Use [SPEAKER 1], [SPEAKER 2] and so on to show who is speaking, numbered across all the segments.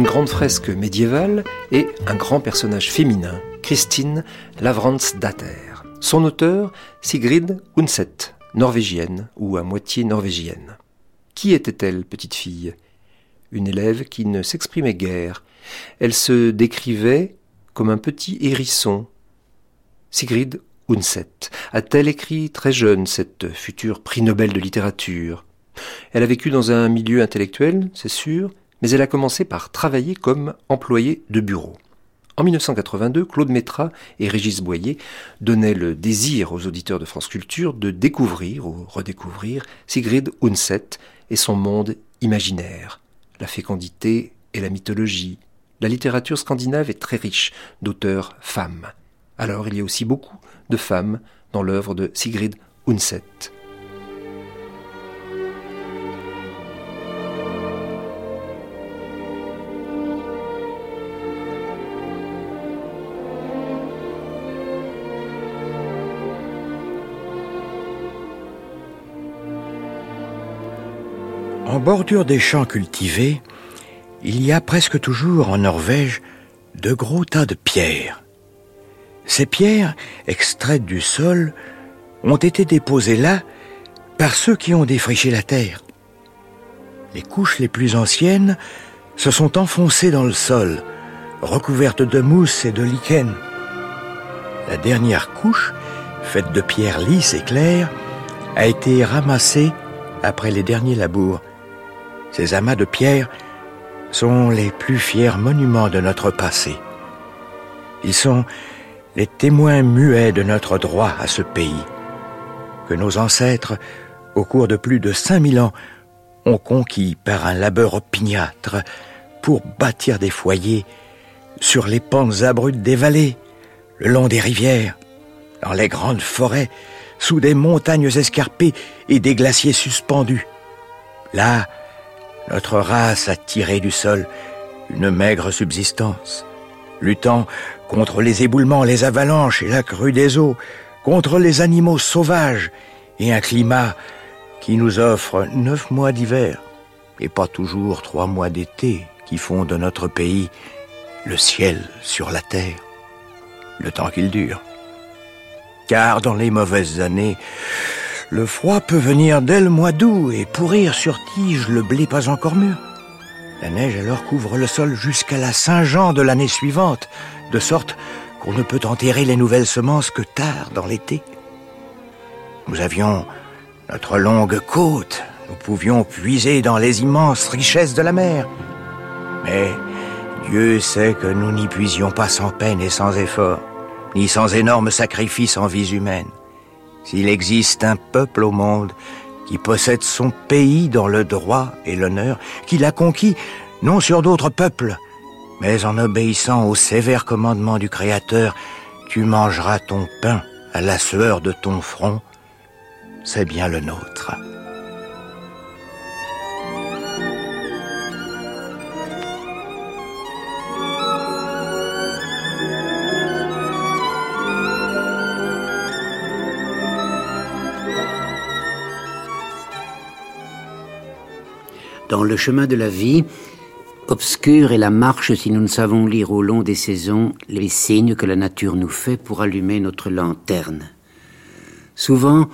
[SPEAKER 1] Une grande fresque médiévale et un grand personnage féminin, Christine Lavransdatter. Son auteur, Sigrid Undset, norvégienne ou à moitié norvégienne. Qui était-elle, petite fille? Une élève qui ne s'exprimait guère. Elle se décrivait comme un petit hérisson. Sigrid Undset a-t-elle écrit très jeune cette future prix Nobel de littérature? Elle a vécu dans un milieu intellectuel, c'est sûr, mais elle a commencé par travailler comme employée de bureau. En 1982, Claude Métra et Régis Boyer donnaient le désir aux auditeurs de France Culture de découvrir ou redécouvrir Sigrid Undset et son monde imaginaire, la fécondité et la mythologie. La littérature scandinave est très riche d'auteurs femmes. Alors il y a aussi beaucoup de femmes dans l'œuvre de Sigrid Undset.
[SPEAKER 2] Bordure des champs cultivés, il y a presque toujours en Norvège de gros tas de pierres. Ces pierres, extraites du sol, ont été déposées là par ceux qui ont défriché la terre. Les couches les plus anciennes se sont enfoncées dans le sol, recouvertes de mousse et de lichen. La dernière couche, faite de pierres lisses et claires, a été ramassée après les derniers labours. Ces amas de pierres sont les plus fiers monuments de notre passé. Ils sont les témoins muets de notre droit à ce pays, que nos ancêtres, au cours de plus de 5000 ans, ont conquis par un labeur opiniâtre pour bâtir des foyers sur les pentes abruptes des vallées, le long des rivières, dans les grandes forêts, sous des montagnes escarpées et des glaciers suspendus. Là, notre race a tiré du sol une maigre subsistance, luttant contre les éboulements, les avalanches et la crue des eaux, contre les animaux sauvages et un climat qui nous offre neuf mois d'hiver et pas toujours trois mois d'été qui font de notre pays le ciel sur la terre, le temps qu'il dure. Car dans les mauvaises années, le froid peut venir dès le mois d'août et pourrir sur tige le blé pas encore mûr. La neige alors couvre le sol jusqu'à la Saint-Jean de l'année suivante, de sorte qu'on ne peut enterrer les nouvelles semences que tard dans l'été. Nous avions notre longue côte, nous pouvions puiser dans les immenses richesses de la mer. Mais Dieu sait que nous n'y puisions pas sans peine et sans effort, ni sans énormes sacrifices en vies humaines. S'il existe un peuple au monde qui possède son pays dans le droit et l'honneur, qui l'a conquis non sur d'autres peuples, mais en obéissant aux sévères commandements du Créateur, tu mangeras ton pain à la sueur de ton front, c'est bien le nôtre.
[SPEAKER 3] Dans le chemin de la vie, obscure est la marche si nous ne savons lire au long des saisons les signes que la nature nous fait pour allumer notre lanterne. Souvent,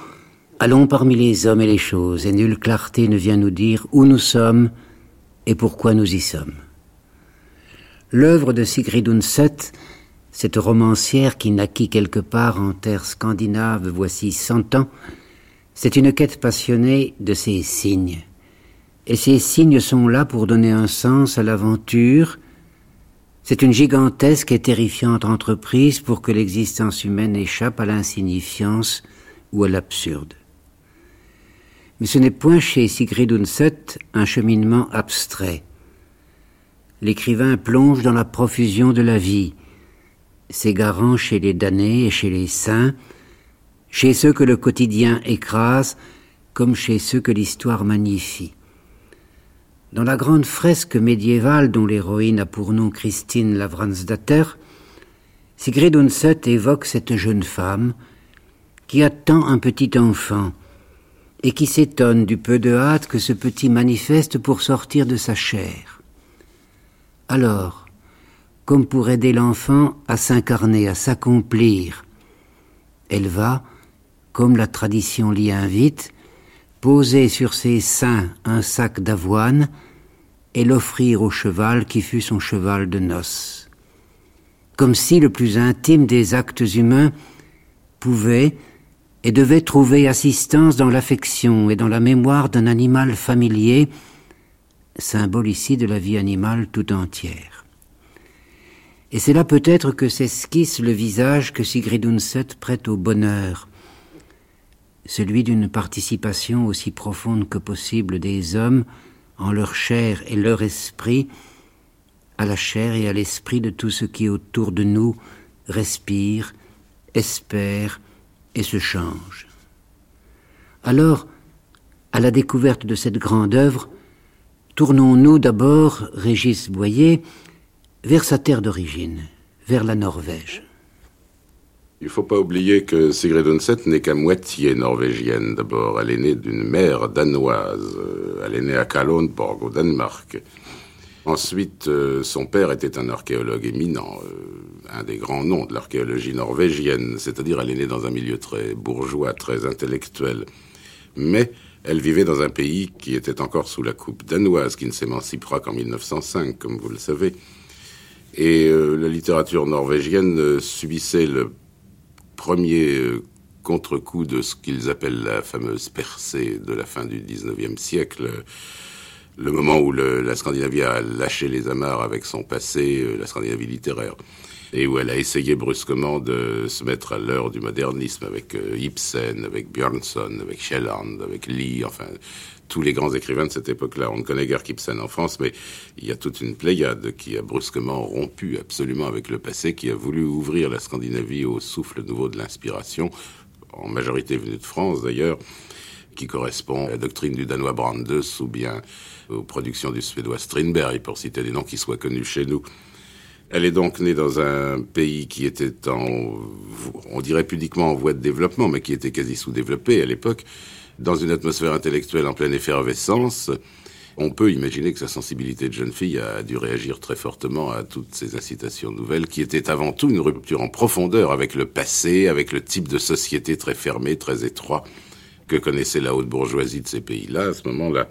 [SPEAKER 3] allons parmi les hommes et les choses, et nulle clarté ne vient nous dire où nous sommes et pourquoi nous y sommes. L'œuvre de Sigrid Undset, cette romancière qui naquit quelque part en terre scandinave voici cent ans, c'est une quête passionnée de ces signes et ces signes sont là pour donner un sens à l'aventure. C'est une gigantesque et terrifiante entreprise pour que l'existence humaine échappe à l'insignifiance ou à l'absurde. Mais ce n'est point chez Sigrid Undset un cheminement abstrait. L'écrivain plonge dans la profusion de la vie, s'égarant chez les damnés et chez les saints, chez ceux que le quotidien écrase, comme chez ceux que l'histoire magnifie. Dans la grande fresque médiévale dont l'héroïne a pour nom Christine Lavransdatter, Sigrid Undset évoque cette jeune femme qui attend un petit enfant et qui s'étonne du peu de hâte que ce petit manifeste pour sortir de sa chair. Alors, comme pour aider l'enfant à s'incarner, à s'accomplir, elle va, comme la tradition l'y invite, poser sur ses seins un sac d'avoine et l'offrir au cheval qui fut son cheval de noces. Comme si le plus intime des actes humains pouvait et devait trouver assistance dans l'affection et dans la mémoire d'un animal familier, symbole ici de la vie animale tout entière. Et c'est là peut-être que s'esquisse le visage que Sigrid Undset prête au bonheur, celui d'une participation aussi profonde que possible des hommes en leur chair et leur esprit, à la chair et à l'esprit de tout ce qui autour de nous respire, espère et se change. Alors, à la découverte de cette grande œuvre, tournons-nous d'abord, Régis Boyer, vers sa terre d'origine, vers la Norvège.
[SPEAKER 4] Il ne faut pas oublier que Sigrid Undset n'est qu'à moitié norvégienne. D'abord, elle est née d'une mère danoise. Elle est née à Kalundborg, au Danemark. Ensuite, euh, son père était un archéologue éminent, euh, un des grands noms de l'archéologie norvégienne, c'est-à-dire elle est née dans un milieu très bourgeois, très intellectuel. Mais elle vivait dans un pays qui était encore sous la coupe danoise, qui ne s'émancipera qu'en 1905, comme vous le savez. Et euh, la littérature norvégienne subissait le premier euh, contre-coup de ce qu'ils appellent la fameuse percée de la fin du XIXe siècle, le moment où la Scandinavie a lâché les amarres avec son passé, euh, la Scandinavie littéraire, et où elle a essayé brusquement de se mettre à l'heure du modernisme avec euh, Ibsen, avec Björnson, avec Schelland, avec Lee, enfin tous les grands écrivains de cette époque-là. On ne connaît guère qu'Ibsen en France, mais il y a toute une pléiade qui a brusquement rompu absolument avec le passé, qui a voulu ouvrir la Scandinavie au souffle nouveau de l'inspiration, en majorité venue de France d'ailleurs, qui correspond à la doctrine du Danois Brandes ou bien aux productions du Suédois Strindberg, pour citer des noms qui soient connus chez nous. Elle est donc née dans un pays qui était en, on dirait pudiquement en voie de développement, mais qui était quasi sous-développé à l'époque dans une atmosphère intellectuelle en pleine effervescence, on peut imaginer que sa sensibilité de jeune fille a dû réagir très fortement à toutes ces incitations nouvelles qui étaient avant tout une rupture en profondeur avec le passé, avec le type de société très fermé, très étroit que connaissait la haute bourgeoisie de ces pays-là. À ce moment-là,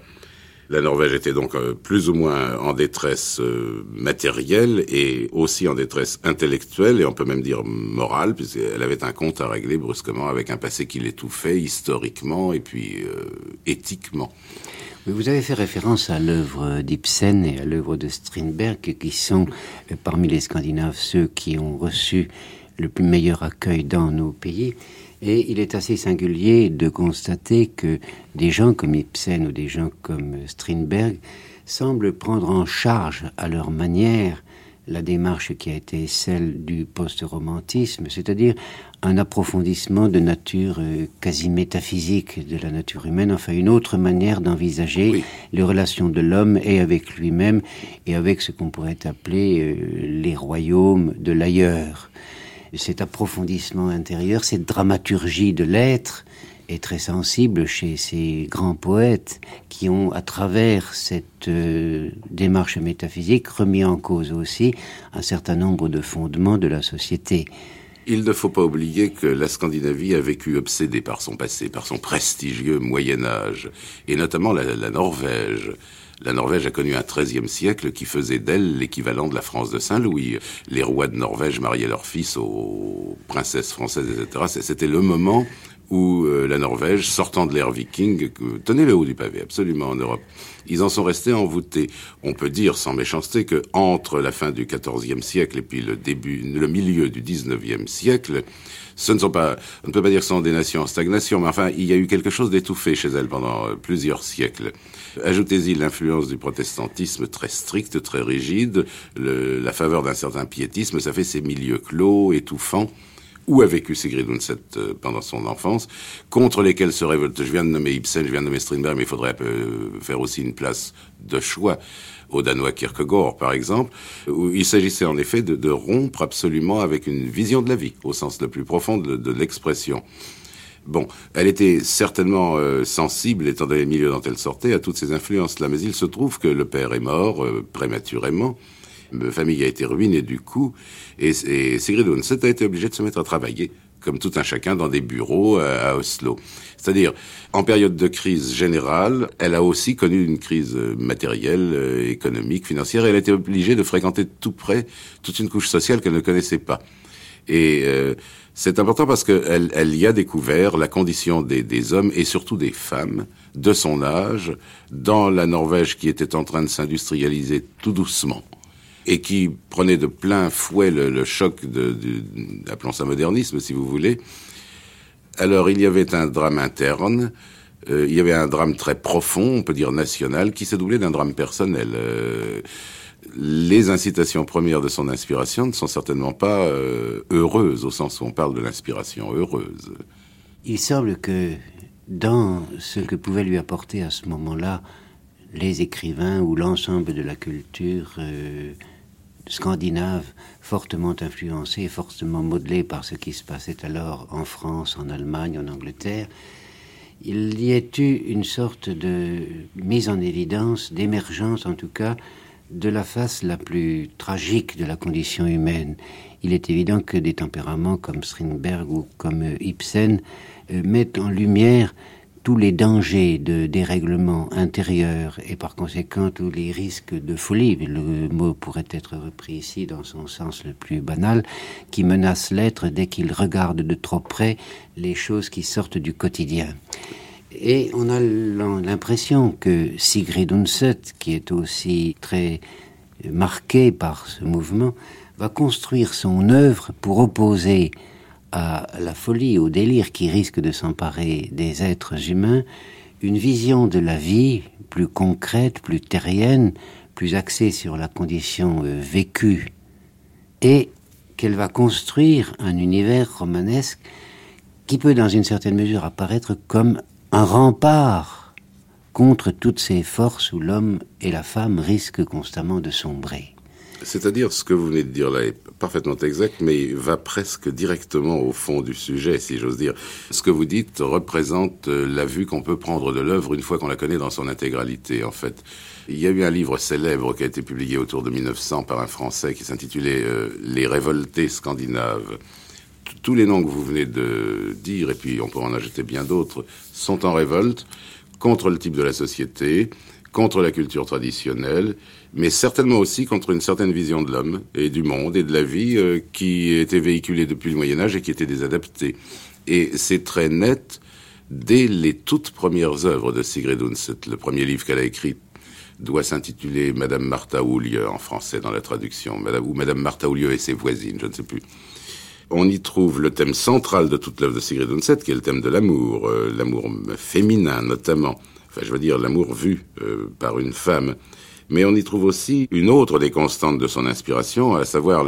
[SPEAKER 4] la Norvège était donc euh, plus ou moins en détresse euh, matérielle et aussi en détresse intellectuelle et on peut même dire morale, puisqu'elle avait un compte à régler brusquement avec un passé qui l'étouffait historiquement et puis euh, éthiquement.
[SPEAKER 3] Vous avez fait référence à l'œuvre d'Ibsen et à l'œuvre de Strindberg, qui sont parmi les Scandinaves ceux qui ont reçu le plus meilleur accueil dans nos pays. Et il est assez singulier de constater que des gens comme Ibsen ou des gens comme Strindberg semblent prendre en charge à leur manière la démarche qui a été celle du post-romantisme, c'est-à-dire un approfondissement de nature euh, quasi métaphysique de la nature humaine, enfin une autre manière d'envisager les relations de l'homme et avec lui-même et avec ce qu'on pourrait appeler euh, les royaumes de l'ailleurs cet approfondissement intérieur, cette dramaturgie de l'être est très sensible chez ces grands poètes qui ont, à travers cette euh, démarche métaphysique, remis en cause aussi un certain nombre de fondements de la société.
[SPEAKER 4] Il ne faut pas oublier que la Scandinavie a vécu obsédée par son passé, par son prestigieux Moyen Âge, et notamment la Norvège la Norvège a connu un XIIIe siècle qui faisait d'elle l'équivalent de la France de Saint-Louis. Les rois de Norvège mariaient leurs fils aux princesses françaises, etc. C'était le moment ou euh, la Norvège, sortant de l'ère viking, tenez le haut du pavé, absolument en Europe. Ils en sont restés envoûtés. On peut dire, sans méchanceté, que entre la fin du XIVe siècle et puis le début, le milieu du XIXe siècle, ce ne sont pas, on ne peut pas dire que ce sont des nations en stagnation, mais enfin, il y a eu quelque chose d'étouffé chez elles pendant euh, plusieurs siècles. Ajoutez-y l'influence du protestantisme très strict, très rigide, le, la faveur d'un certain piétisme, ça fait ces milieux clos, étouffants où a vécu Sigrid Undset euh, pendant son enfance, contre lesquels se révolte. Je viens de nommer Ibsen, je viens de nommer Strindberg, mais il faudrait euh, faire aussi une place de choix au Danois Kierkegaard, par exemple, où il s'agissait en effet de, rompre absolument avec une vision de la vie, au sens le plus profond de, l'expression. Bon, elle était certainement euh, sensible, étant donné les milieux dont elle sortait, à toutes ces influences-là, mais il se trouve que le père est mort prématurément, ma famille a été ruinée du coup, et, et Sigrid Undset a été obligée de se mettre à travailler, comme tout un chacun, dans des bureaux à, Oslo. C'est-à-dire, en période de crise générale, elle a aussi connu une crise matérielle, euh, économique, financière, et elle a été obligée de fréquenter tout près toute une couche sociale qu'elle ne connaissait pas. Et euh, c'est important parce qu'elle elle y a découvert la condition des, des, hommes et surtout des femmes de son âge dans la Norvège qui était en train de s'industrialiser tout doucement et qui prenait de plein fouet le, choc de, de, appelons ça modernisme si vous voulez. Alors il y avait un drame interne, euh, il y avait un drame très profond, on peut dire national, qui s'est doublé d'un drame personnel. Euh, les incitations premières de son inspiration ne sont certainement pas euh, heureuses, au sens où on parle de l'inspiration heureuse.
[SPEAKER 3] Il semble que dans ce que pouvait lui apporter à ce moment-là les écrivains ou l'ensemble de la culture scandinave fortement influencé fortement modelé par ce qui se passait alors en France, en Allemagne, en Angleterre, il y a eu une sorte de mise en évidence, d'émergence en tout cas, de la face la plus tragique de la condition humaine. Il est évident que des tempéraments comme Strindberg ou comme Ibsen euh, mettent en lumière tous les dangers de dérèglement intérieur et par conséquent tous les risques de folie, le mot pourrait être repris ici dans son sens le plus banal, qui menacent l'être dès qu'il regarde de trop près les choses qui sortent du quotidien. Et on a l'impression que Sigrid Undset, qui est aussi très marquée par ce mouvement, va construire son œuvre pour opposer à la folie, au délire qui risque de s'emparer des êtres humains, une vision de la vie plus concrète, plus terrienne, plus axée sur la condition euh, vécue, et qu'elle va construire un univers romanesque qui peut dans une certaine mesure apparaître comme un rempart contre toutes ces forces où l'homme et la femme risquent constamment de sombrer.
[SPEAKER 4] C'est-à-dire, ce que vous venez de dire là est parfaitement exact, mais va presque directement au fond du sujet, si j'ose dire. Ce que vous dites représente euh, la vue qu'on peut prendre de l'œuvre une fois qu'on la connaît dans son intégralité, en fait. Il y a eu un livre célèbre qui a été publié autour de 1900 par un Français qui s'intitulait euh, Les révoltés scandinaves. Tous les noms que vous venez de dire, et puis on peut en ajouter bien d'autres, sont en révolte contre le type de la société, contre la culture traditionnelle, mais certainement aussi contre une certaine vision de l'homme et du monde et de la vie euh, qui était véhiculée depuis le Moyen Âge et qui était désadaptée. Et c'est très net dès les toutes premières œuvres de Sigrid Undset. Le premier livre qu'elle a écrit doit s'intituler Madame Martha Oulieu en français dans la traduction, ou Madame Martha Oulieu et ses voisines, je ne sais plus. On y trouve le thème central de toute l'œuvre de Sigrid Undset, qui est le thème de l'amour, euh, l'amour féminin notamment enfin je veux dire l'amour vu euh, par une femme. Mais on y trouve aussi une autre des constantes de son inspiration, à savoir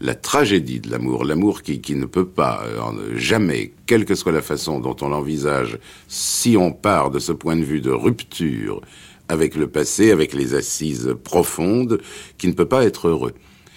[SPEAKER 4] la tragédie de l'amour, l'amour qui, qui, ne peut pas, euh, jamais, quelle que soit la façon dont on l'envisage, si on part de ce point de vue de rupture avec le passé, avec les assises profondes, qui ne peut pas être heureux.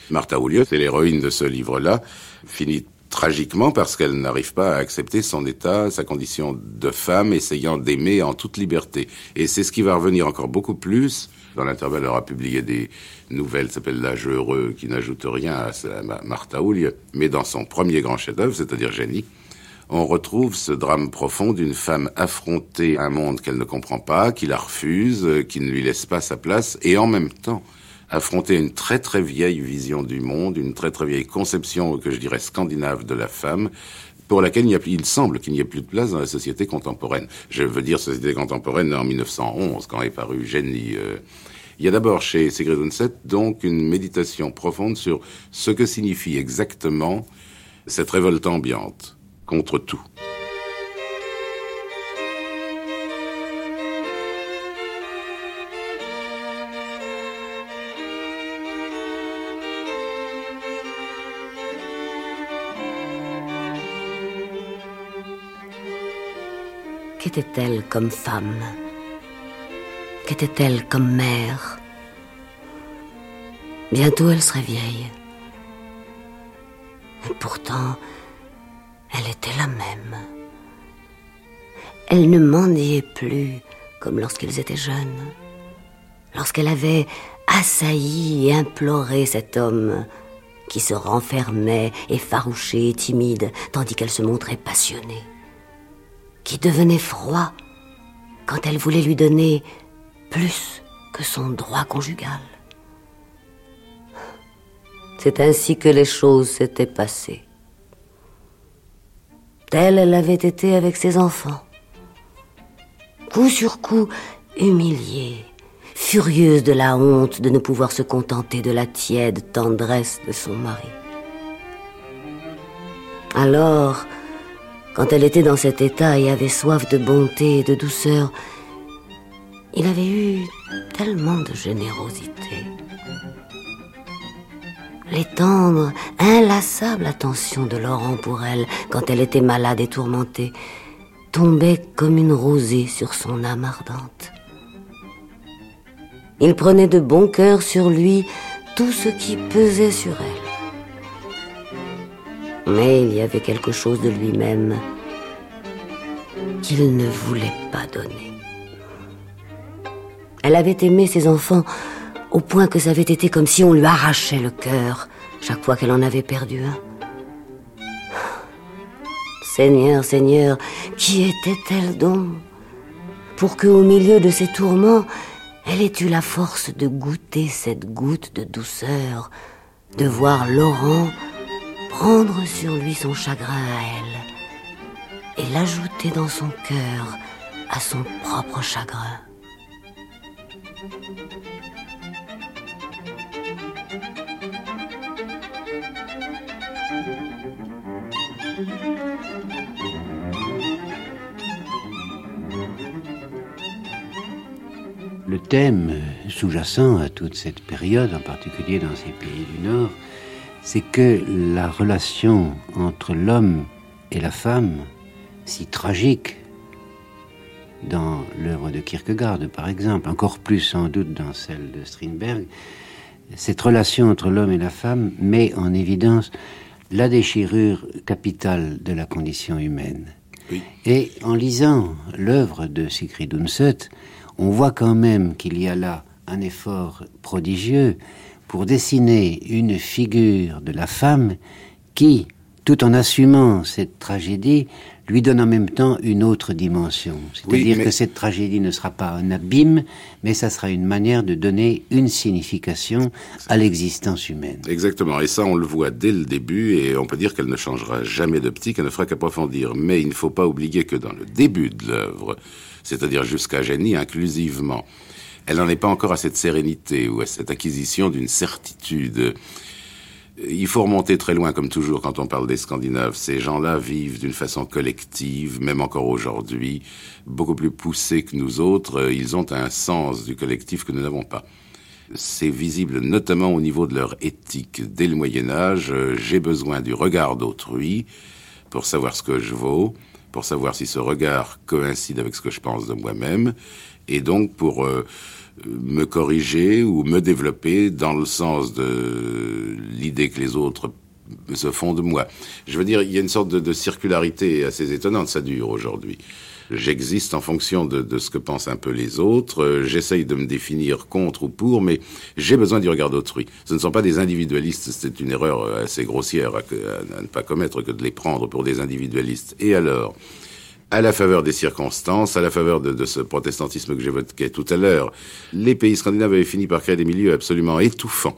[SPEAKER 4] Martha Oulieu, c'est l'héroïne de ce livre-là, finit tragiquement parce qu'elle n'arrive pas à accepter son état, sa condition de femme, essayant d'aimer en toute liberté. Et c'est ce qui va revenir encore beaucoup plus. Dans l'intervalle, elle aura publié des nouvelles, s'appelle L'âge heureux, qui n'ajoute rien à, Martha Oulier. Mais dans son premier grand chef-d'œuvre, c'est-à-dire Génie, on retrouve ce drame profond d'une femme affrontée à un monde qu'elle ne comprend pas, qui la refuse, qui ne lui laisse pas sa place, et en même temps, affronter une très très vieille vision du monde, une très très vieille conception que je dirais scandinave de la femme, pour laquelle il, il semble qu'il n'y ait plus de place dans la société contemporaine. Je veux dire société contemporaine en 1911, quand est paru Génie. Euh. Il y a d'abord chez Sigrid Undset donc une méditation profonde sur ce que signifie exactement cette révolte ambiante contre tout.
[SPEAKER 5] Qu'était-elle comme femme? Qu'était-elle comme mère? Bientôt elle serait vieille. Et pourtant, elle était la même. Elle ne mendiait plus comme lorsqu'ils étaient jeunes, lorsqu'elle avait assailli et imploré cet homme qui se renfermait, effarouché et timide, tandis qu'elle se montrait passionnée qui devenait froid quand elle voulait lui donner plus que son droit conjugal. C'est ainsi que les choses s'étaient passées. Telle elle avait été avec ses enfants. Coup sur coup, humiliée, furieuse de la honte de ne pouvoir se contenter de la tiède tendresse de son mari. Alors, quand elle était dans cet état et avait soif de bonté et de douceur, il avait eu tellement de générosité. Les tendres, inlassables attentions de Laurent pour elle quand elle était malade et tourmentée tombaient comme une rosée sur son âme ardente. Il prenait de bon cœur sur lui tout ce qui pesait sur elle. Mais il y avait quelque chose de lui-même qu'il ne voulait pas donner. Elle avait aimé ses enfants au point que ça avait été comme si on lui arrachait le cœur chaque fois qu'elle en avait perdu un. Seigneur, Seigneur, qui était-elle donc pour que au milieu de ses tourments, elle ait eu la force de goûter cette goutte de douceur, de voir Laurent prendre sur lui son chagrin à elle et l'ajouter dans son cœur à son propre chagrin.
[SPEAKER 3] Le thème sous-jacent à toute cette période, en particulier dans ces pays du Nord, c'est que la relation entre l'homme et la femme, si tragique dans l'œuvre de Kierkegaard par exemple, encore plus sans doute dans celle de Strindberg, cette relation entre l'homme et la femme met en évidence la déchirure capitale de la condition humaine. Et en lisant l'œuvre de Sigrid Undset, on voit quand même qu'il y a là un effort prodigieux pour dessiner une figure de la femme qui, tout en assumant cette tragédie, lui donne en même temps une autre dimension. C'est-à-dire que cette tragédie ne sera pas un abîme, mais ça sera une manière de donner une signification à l'existence humaine.
[SPEAKER 4] Exactement, et ça on le voit dès le début, et on peut dire qu'elle ne changera jamais d'optique, elle ne fera qu'approfondir. Mais il ne faut pas oublier que dans le début de l'œuvre, c'est-à-dire jusqu'à Génie inclusivement, elle n'en est pas encore à cette sérénité ou à cette acquisition d'une certitude. Il faut remonter très loin, comme toujours, quand on parle des Scandinaves. Ces gens-là vivent d'une façon collective, même encore aujourd'hui, beaucoup plus poussée que nous autres. Ils ont un sens du collectif que nous n'avons pas. C'est visible notamment au niveau de leur éthique. Dès le Moyen Âge, j'ai besoin du regard d'autrui pour savoir ce que je vaux, pour savoir si ce regard coïncide avec ce que je pense de moi-même, et donc pour euh, me corriger ou me développer dans le sens de l'idée que les autres se font de moi. Je veux dire, il y a une sorte de, circularité assez étonnante, ça dure aujourd'hui. J'existe en fonction de, de, ce que pensent un peu les autres, j'essaye de me définir contre ou pour, mais j'ai besoin du regard d'autrui. Ce ne sont pas des individualistes, c'est une erreur assez grossière à, à, ne pas commettre que de les prendre pour des individualistes. Et alors? À la faveur des circonstances, à la faveur de, ce protestantisme que j'évoquais tout à l'heure, les pays scandinaves avaient fini par créer des milieux absolument étouffants,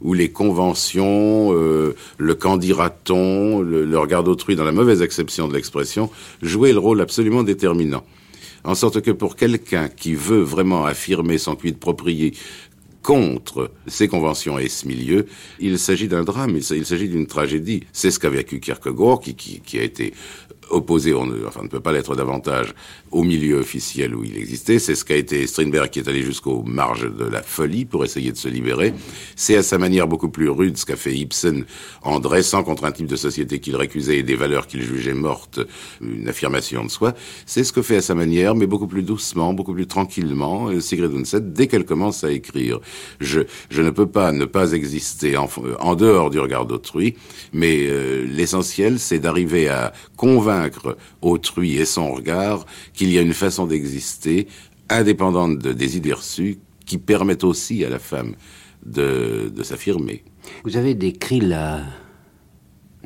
[SPEAKER 4] où les conventions, euh, le qu'en dira-t-on, le, le regard d'autrui dans la mauvaise acception de l'expression, jouaient le rôle absolument déterminant. En sorte que pour quelqu'un qui veut vraiment affirmer son quid proprie contre ces conventions et ce milieu, il s'agit d'un drame, il s'agit d'une tragédie. C'est ce qu'a vécu Kierkegaard, qui, a été opposé, on enfin, ne peut pas l'être davantage, au milieu officiel où il existait. C'est ce qu'a été Strindberg qui est allé jusqu'aux marges de la folie pour essayer de se libérer. C'est à sa manière beaucoup plus rude ce qu'a fait Ibsen en dressant contre un type de société qu'il récusait et des valeurs qu'il jugeait mortes une affirmation de soi. C'est ce que fait à sa manière, mais beaucoup plus doucement, beaucoup plus tranquillement, euh, Sigrid Undset dès qu'elle commence à écrire. Je, je ne peux pas ne pas exister en, en dehors du regard d'autrui, mais euh, l'essentiel, c'est d'arriver à convaincre autrui et son regard qu'il y a une façon d'exister indépendante de, des idées reçues qui permettent aussi à la femme de, de s'affirmer.
[SPEAKER 3] Vous avez décrit la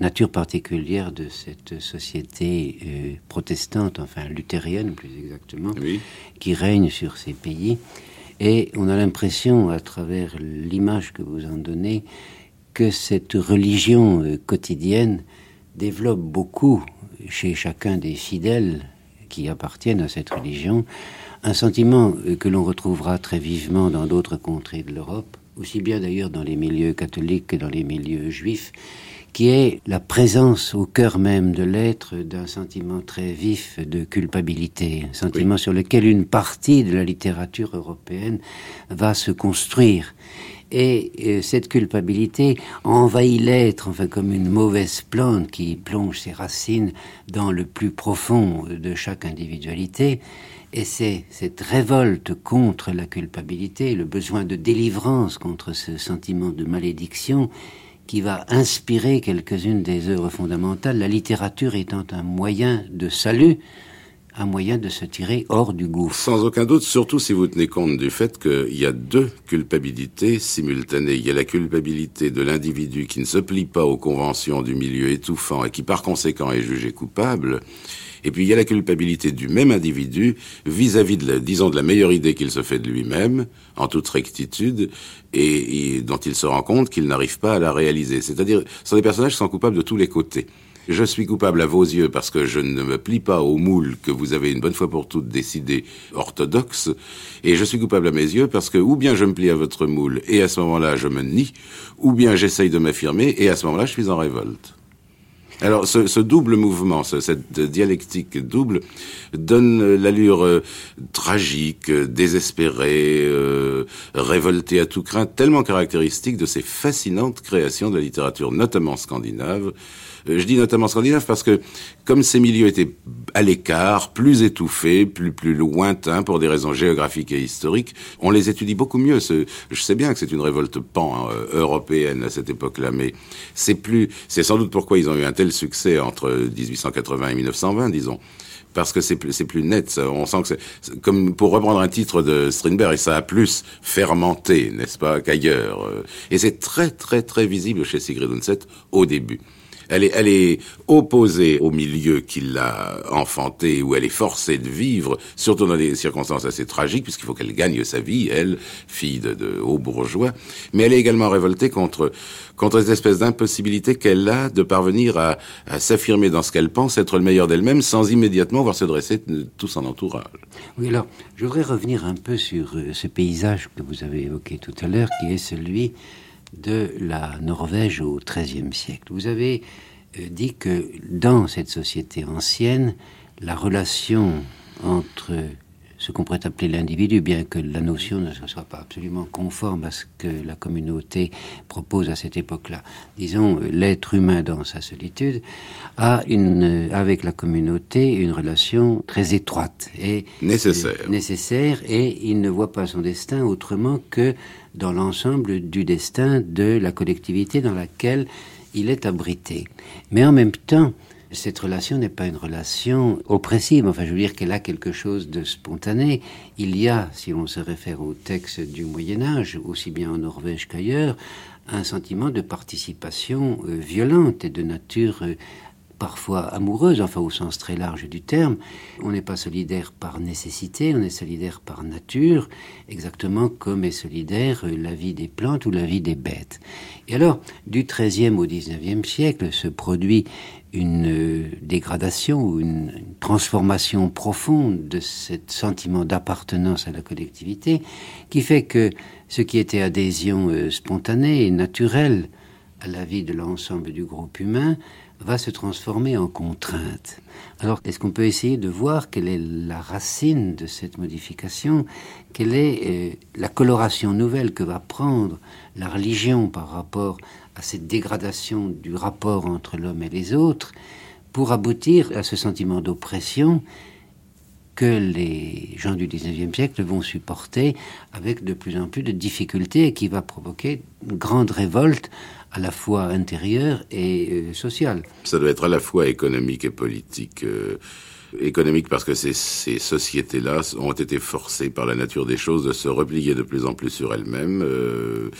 [SPEAKER 3] nature particulière de cette société euh, protestante, enfin luthérienne plus exactement,
[SPEAKER 4] Oui.
[SPEAKER 3] qui règne sur ces pays. Et on a l'impression, à travers l'image que vous en donnez, que cette religion euh, quotidienne développe beaucoup chez chacun des fidèles qui appartiennent à cette religion un sentiment que l'on retrouvera très vivement dans d'autres contrées de l'Europe, aussi bien d'ailleurs dans les milieux catholiques que dans les milieux juifs, qui est la présence au cœur même de l'être d'un sentiment très vif de culpabilité, un sentiment oui. sur lequel une partie de la littérature européenne va se construire. Et euh, cette culpabilité envahit l'être, enfin comme une mauvaise plante qui plonge ses racines dans le plus profond de chaque individualité. Et c'est cette révolte contre la culpabilité, le besoin de délivrance contre ce sentiment de malédiction qui va inspirer quelques-unes des œuvres fondamentales, la littérature étant un moyen de salut, un moyen de se tirer hors du gouffre.
[SPEAKER 4] Sans aucun doute, surtout si vous tenez compte du fait qu'il y a deux culpabilités simultanées. Il y a la culpabilité de l'individu qui ne se plie pas aux conventions du milieu étouffant et qui par conséquent est jugé coupable. Et puis il y a la culpabilité du même individu vis-à-vis -vis de, la, disons, de la meilleure idée qu'il se fait de lui-même, en toute rectitude, et, et, dont il se rend compte qu'il n'arrive pas à la réaliser. C'est-à-dire, ce sont des personnages qui sont coupables de tous les côtés. Je suis coupable à vos yeux parce que je ne me plie pas au moule que vous avez une bonne fois pour toutes décidé orthodoxe, et je suis coupable à mes yeux parce que ou bien je me plie à votre moule et à ce moment-là je me nie, ou bien j'essaye de m'affirmer et à ce moment-là je suis en révolte. Alors, ce, double mouvement, ce, cette dialectique double, donne l'allure euh, tragique, désespérée, euh, révoltée à tout craint, tellement caractéristique de ces fascinantes créations de la littérature, notamment scandinave. Euh, je dis notamment scandinave parce que, comme ces milieux étaient à l'écart, plus étouffés, plus plus lointains pour des raisons géographiques et historiques, on les étudie beaucoup mieux. Je sais bien que c'est une révolte pan européenne à cette époque-là, mais c'est plus, c'est sans doute pourquoi ils ont eu un tel succès entre 1880 et 1920, disons parce que c'est plus, net. On sent que c'est comme pour reprendre un titre de Strindberg, et ça a plus fermenté, n'est-ce pas, qu'ailleurs. Et c'est très très très visible chez Sigrid Undset au début. Elle est, elle est opposée au milieu qui l'a enfantée, où elle est forcée de vivre, surtout dans des circonstances assez tragiques, puisqu'il faut qu'elle gagne sa vie, elle, fille de, de hauts bourgeois. Mais elle est également révoltée contre, contre cette espèce d'impossibilité qu'elle a de parvenir à, à s'affirmer dans ce qu'elle pense être le meilleur d'elle-même, sans immédiatement voir se dresser tout son entourage.
[SPEAKER 3] Oui, alors, je voudrais revenir un peu sur ce paysage que vous avez évoqué tout à l'heure, qui est celui de la Norvège au XIIIe siècle. Vous avez euh, dit que dans cette société ancienne, la relation entre ce qu'on pourrait appeler l'individu, bien que la notion ne soit pas absolument conforme à ce que la communauté propose à cette époque-là. Disons, l'être humain dans sa solitude a une, avec la communauté une relation très étroite et
[SPEAKER 4] nécessaire.
[SPEAKER 3] nécessaire et il ne voit pas son destin autrement que dans l'ensemble du destin de la collectivité dans laquelle il est abrité. Mais en même temps, cette relation n'est pas une relation oppressive. Enfin, je veux dire qu'elle a quelque chose de spontané. Il y a, si l'on se réfère au texte du Moyen Âge, aussi bien en Norvège qu'ailleurs, un sentiment de participation euh, violente et de nature euh, parfois amoureuse, enfin au sens très large du terme. On n'est pas solidaire par nécessité, on est solidaire par nature, exactement comme est solidaire la vie des plantes ou la vie des bêtes. Et alors, du XIIIe au XIXe siècle se produit une dégradation ou une transformation profonde de ce sentiment d'appartenance à la collectivité qui fait que ce qui était adhésion euh, spontanée et naturelle à la vie de l'ensemble du groupe humain va se transformer en contrainte. Alors, est-ce qu'on peut essayer de voir quelle est la racine de cette modification? Quelle est euh, la coloration nouvelle que va prendre la religion par rapport à cette dégradation du rapport entre l'homme et les autres pour aboutir à ce sentiment d'oppression que les gens du 19e siècle vont supporter avec de plus en plus de difficultés et qui va provoquer une grande révolte à la fois intérieure et euh, sociale.
[SPEAKER 4] Ça doit être à la fois économique et politique. Euh, économique parce que ces, sociétés-là ont été forcées par la nature des choses de se replier de plus en plus sur elles-mêmes. Euh,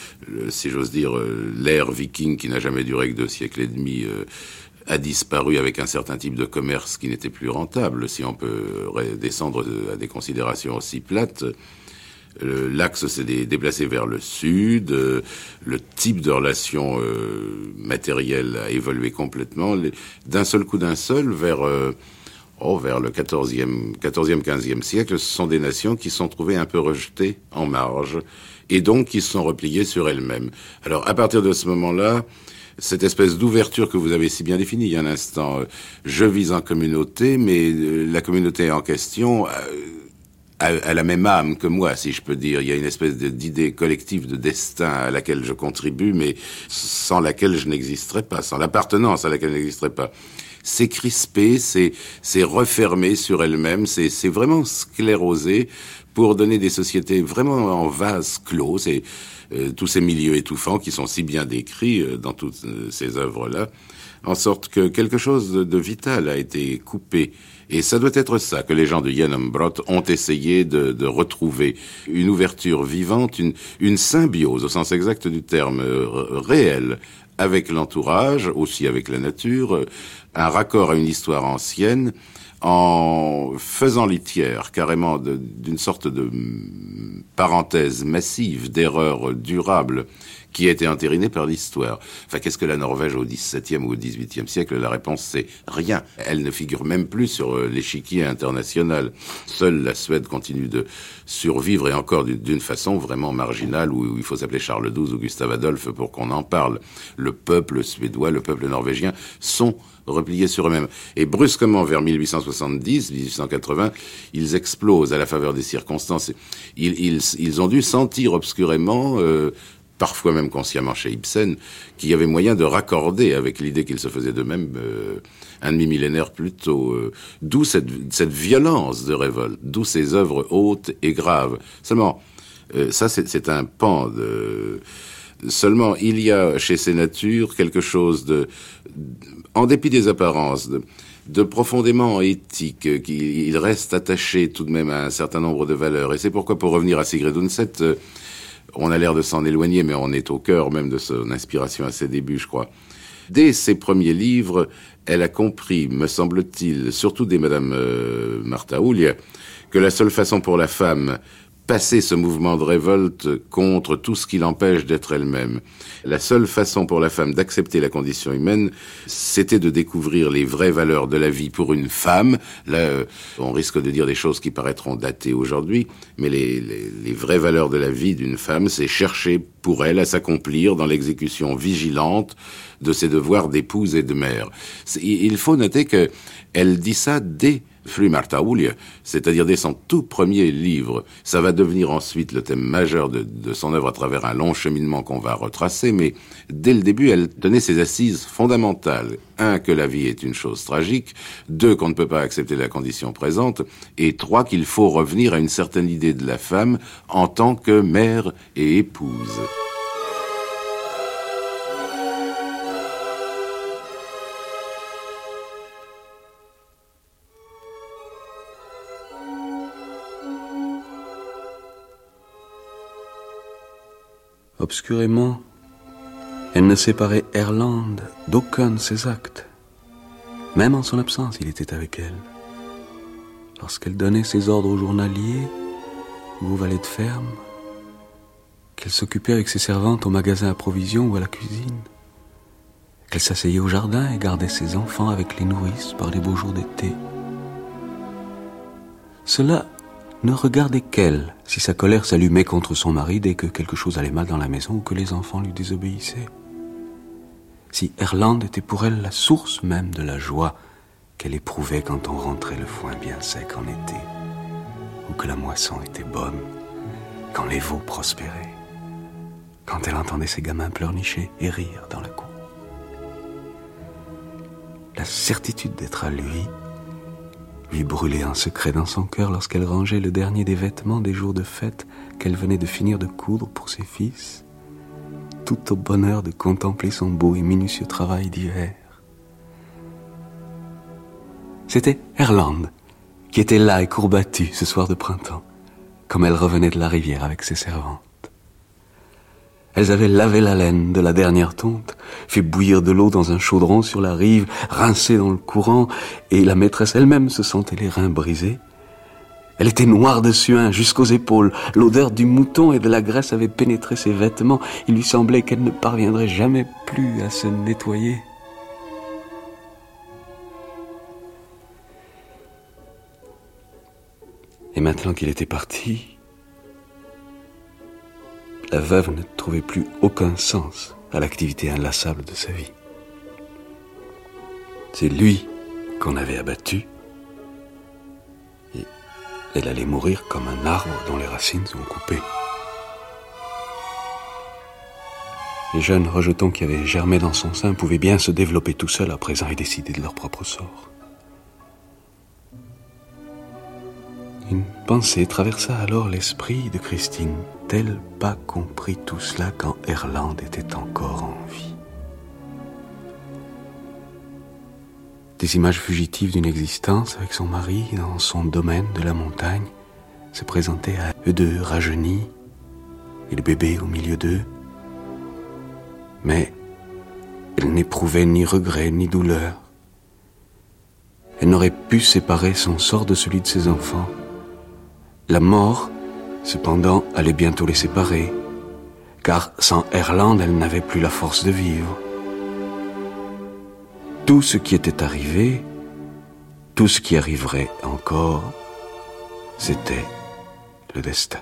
[SPEAKER 4] si j'ose dire, l'ère viking qui n'a jamais duré que deux siècles et demi a disparu avec un certain type de commerce qui n'était plus rentable. Si on peut descendre à des considérations aussi plates, l'axe s'est déplacé vers le sud, le type de relation euh, matérielle a évolué complètement, d'un seul coup d'un seul, vers... Euh, oh, vers le 14e, 14e, 15e siècle, ce sont des nations qui sont trouvées un peu rejetées en marge et donc qui se sont repliées sur elles-mêmes. Alors, à partir de ce moment-là, cette espèce d'ouverture que vous avez si bien définie il y a un instant. Euh, je vis en communauté, mais euh, la communauté en question euh, a, la même âme que moi, si je peux dire. Il y a une espèce d'idée collective de destin à laquelle je contribue, mais sans laquelle je n'existerais pas, sans l'appartenance à laquelle je n'existerais pas. C'est crispé, c'est refermé sur elle-même, c'est vraiment sclérosé pour donner des sociétés vraiment en vase clos. C'est euh, tous ces milieux étouffants qui sont si bien décrits euh, dans toutes euh, ces œuvres-là, en sorte que quelque chose de, vital a été coupé. Et ça doit être ça que les gens de Brot ont essayé de, retrouver. Une ouverture vivante, une, une symbiose au sens exact du terme réel avec l'entourage, aussi avec la nature, un raccord à une histoire ancienne, en faisant litière carrément d'une sorte de parenthèse massive d'erreurs durables qui a été entérinée par l'histoire. Enfin, qu'est-ce que la Norvège au XVIIe ou au XVIIIe siècle La réponse c'est rien. Elle ne figure même plus sur euh, l'échiquier international. Seule la Suède continue de survivre et encore d'une façon vraiment marginale où il faut s'appeler Charles XII ou Gustave Adolphe pour qu'on en parle. Le peuple suédois, le peuple norvégien sont repliés sur eux-mêmes. Et brusquement, vers 1870, 1880, ils explosent à la faveur des circonstances. Ils, ils, ils ont dû sentir obscurément, euh, parfois même consciemment chez Ibsen, qu'il y avait moyen de raccorder avec l'idée qu'ils se faisaient d'eux-mêmes euh, un demi-millénaire plus tôt. Euh, d'où cette, cette violence de révolte, d'où ces œuvres hautes et graves. Seulement, ça c'est un pan de... Seulement, il y a chez ces natures quelque chose de en dépit des apparences, de, profondément éthique, qu'il reste attaché tout de même à un certain nombre de valeurs. Et c'est pourquoi, pour revenir à Sigrid Undset, euh, on a l'air de s'en éloigner, mais on est au cœur même de son inspiration à ses débuts, je crois. Dès ses premiers livres, elle a compris, me semble-t-il, surtout dès Madame euh, Martha que la seule façon pour la femme passer ce mouvement de révolte contre tout ce qui l'empêche d'être elle-même. La seule façon pour la femme d'accepter la condition humaine, c'était de découvrir les vraies valeurs de la vie pour une femme. Là, euh, on risque de dire des choses qui paraîtront datées aujourd'hui, mais les, vraies valeurs de la vie d'une femme, c'est chercher pour elle à s'accomplir dans l'exécution vigilante de ses devoirs d'épouse et de mère. Il faut noter que elle dit ça dès C'est-à-dire dès son tout premier livre. Ça va devenir ensuite le thème majeur de, son œuvre à travers un long cheminement qu'on va retracer, mais dès le début, elle tenait ses assises fondamentales. Un, que la vie est une chose tragique. Deux, qu'on ne peut pas accepter la condition présente. Et trois, qu'il faut revenir à une certaine idée de la femme en tant que mère et épouse.
[SPEAKER 6] Obscurément, elle ne séparait Erland d'aucun de ses actes. Même en son absence, il était avec elle. Lorsqu'elle donnait ses ordres aux journaliers ou aux valets de ferme, qu'elle s'occupait avec ses servantes au magasin à provisions ou à la cuisine, qu'elle s'asseyait au jardin et gardait ses enfants avec les nourrices par les beaux jours d'été. Cela ne regardait qu'elle si sa colère s'allumait contre son mari dès que quelque chose allait mal dans la maison ou que les enfants lui désobéissaient. Si Erland était pour elle la source même de la joie qu'elle éprouvait quand on rentrait le foin bien sec en été, ou que la moisson était bonne, quand les veaux prospéraient, quand elle entendait ses gamins pleurnicher et rire dans la cour. La certitude d'être à lui lui brûlait en secret dans son cœur lorsqu'elle rangeait le dernier des vêtements des jours de fête qu'elle venait de finir de coudre pour ses fils, tout au bonheur de contempler son beau et minutieux travail d'hiver. C'était Erland qui était là et courbatue ce soir de printemps, comme elle revenait de la rivière avec ses servantes. Elles avaient lavé la laine de la dernière tonte, fait bouillir de l'eau dans un chaudron sur la rive, rincé dans le courant, et la maîtresse elle-même se sentait les reins brisés. Elle était noire de suin jusqu'aux épaules. L'odeur du mouton et de la graisse avait pénétré ses vêtements. Il lui semblait qu'elle ne parviendrait jamais plus à se nettoyer. Et maintenant qu'il était parti, la veuve ne trouvait plus aucun sens à l'activité inlassable de sa vie. C'est lui qu'on avait abattu, et elle allait mourir comme un arbre dont les racines sont coupées. Les jeunes rejetons qui avaient germé dans son sein pouvaient bien se développer tout seuls à présent et décider de leur propre sort. Une pensée traversa alors l'esprit de Christine. T-elle pas compris tout cela quand Erland était encore en vie Des images fugitives d'une existence avec son mari dans son domaine de la montagne se présentaient à eux deux rajeunis et le bébé au milieu d'eux. Mais elle n'éprouvait ni regret ni douleur. Elle n'aurait pu séparer son sort de celui de ses enfants. La mort, cependant, allait bientôt les séparer, car sans Erland, elle n'avait plus la force de vivre. Tout ce qui était arrivé, tout ce qui arriverait encore, c'était le destin.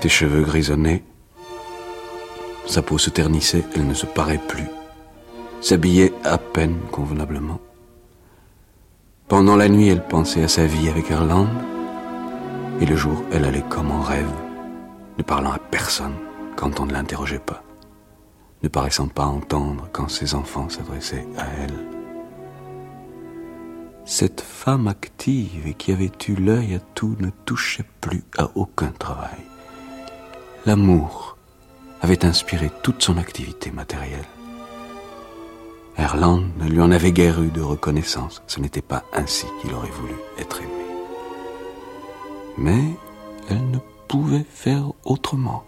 [SPEAKER 6] Tes cheveux grisonnaient, sa peau se ternissait, elle ne se paraît plus, s'habillait à peine convenablement. Pendant la nuit, elle pensait à sa vie avec Erland, et le jour, elle allait comme en rêve, ne parlant à personne quand on ne l'interrogeait pas, ne paraissant pas entendre quand ses enfants s'adressaient à elle. Cette femme active et qui avait eu l'œil à tout ne touchait plus à aucun travail. L'amour avait inspiré toute son activité matérielle. Erland ne lui en avait guère eu de reconnaissance. Ce n'était pas ainsi qu'il aurait voulu être aimé. Mais elle ne pouvait faire autrement.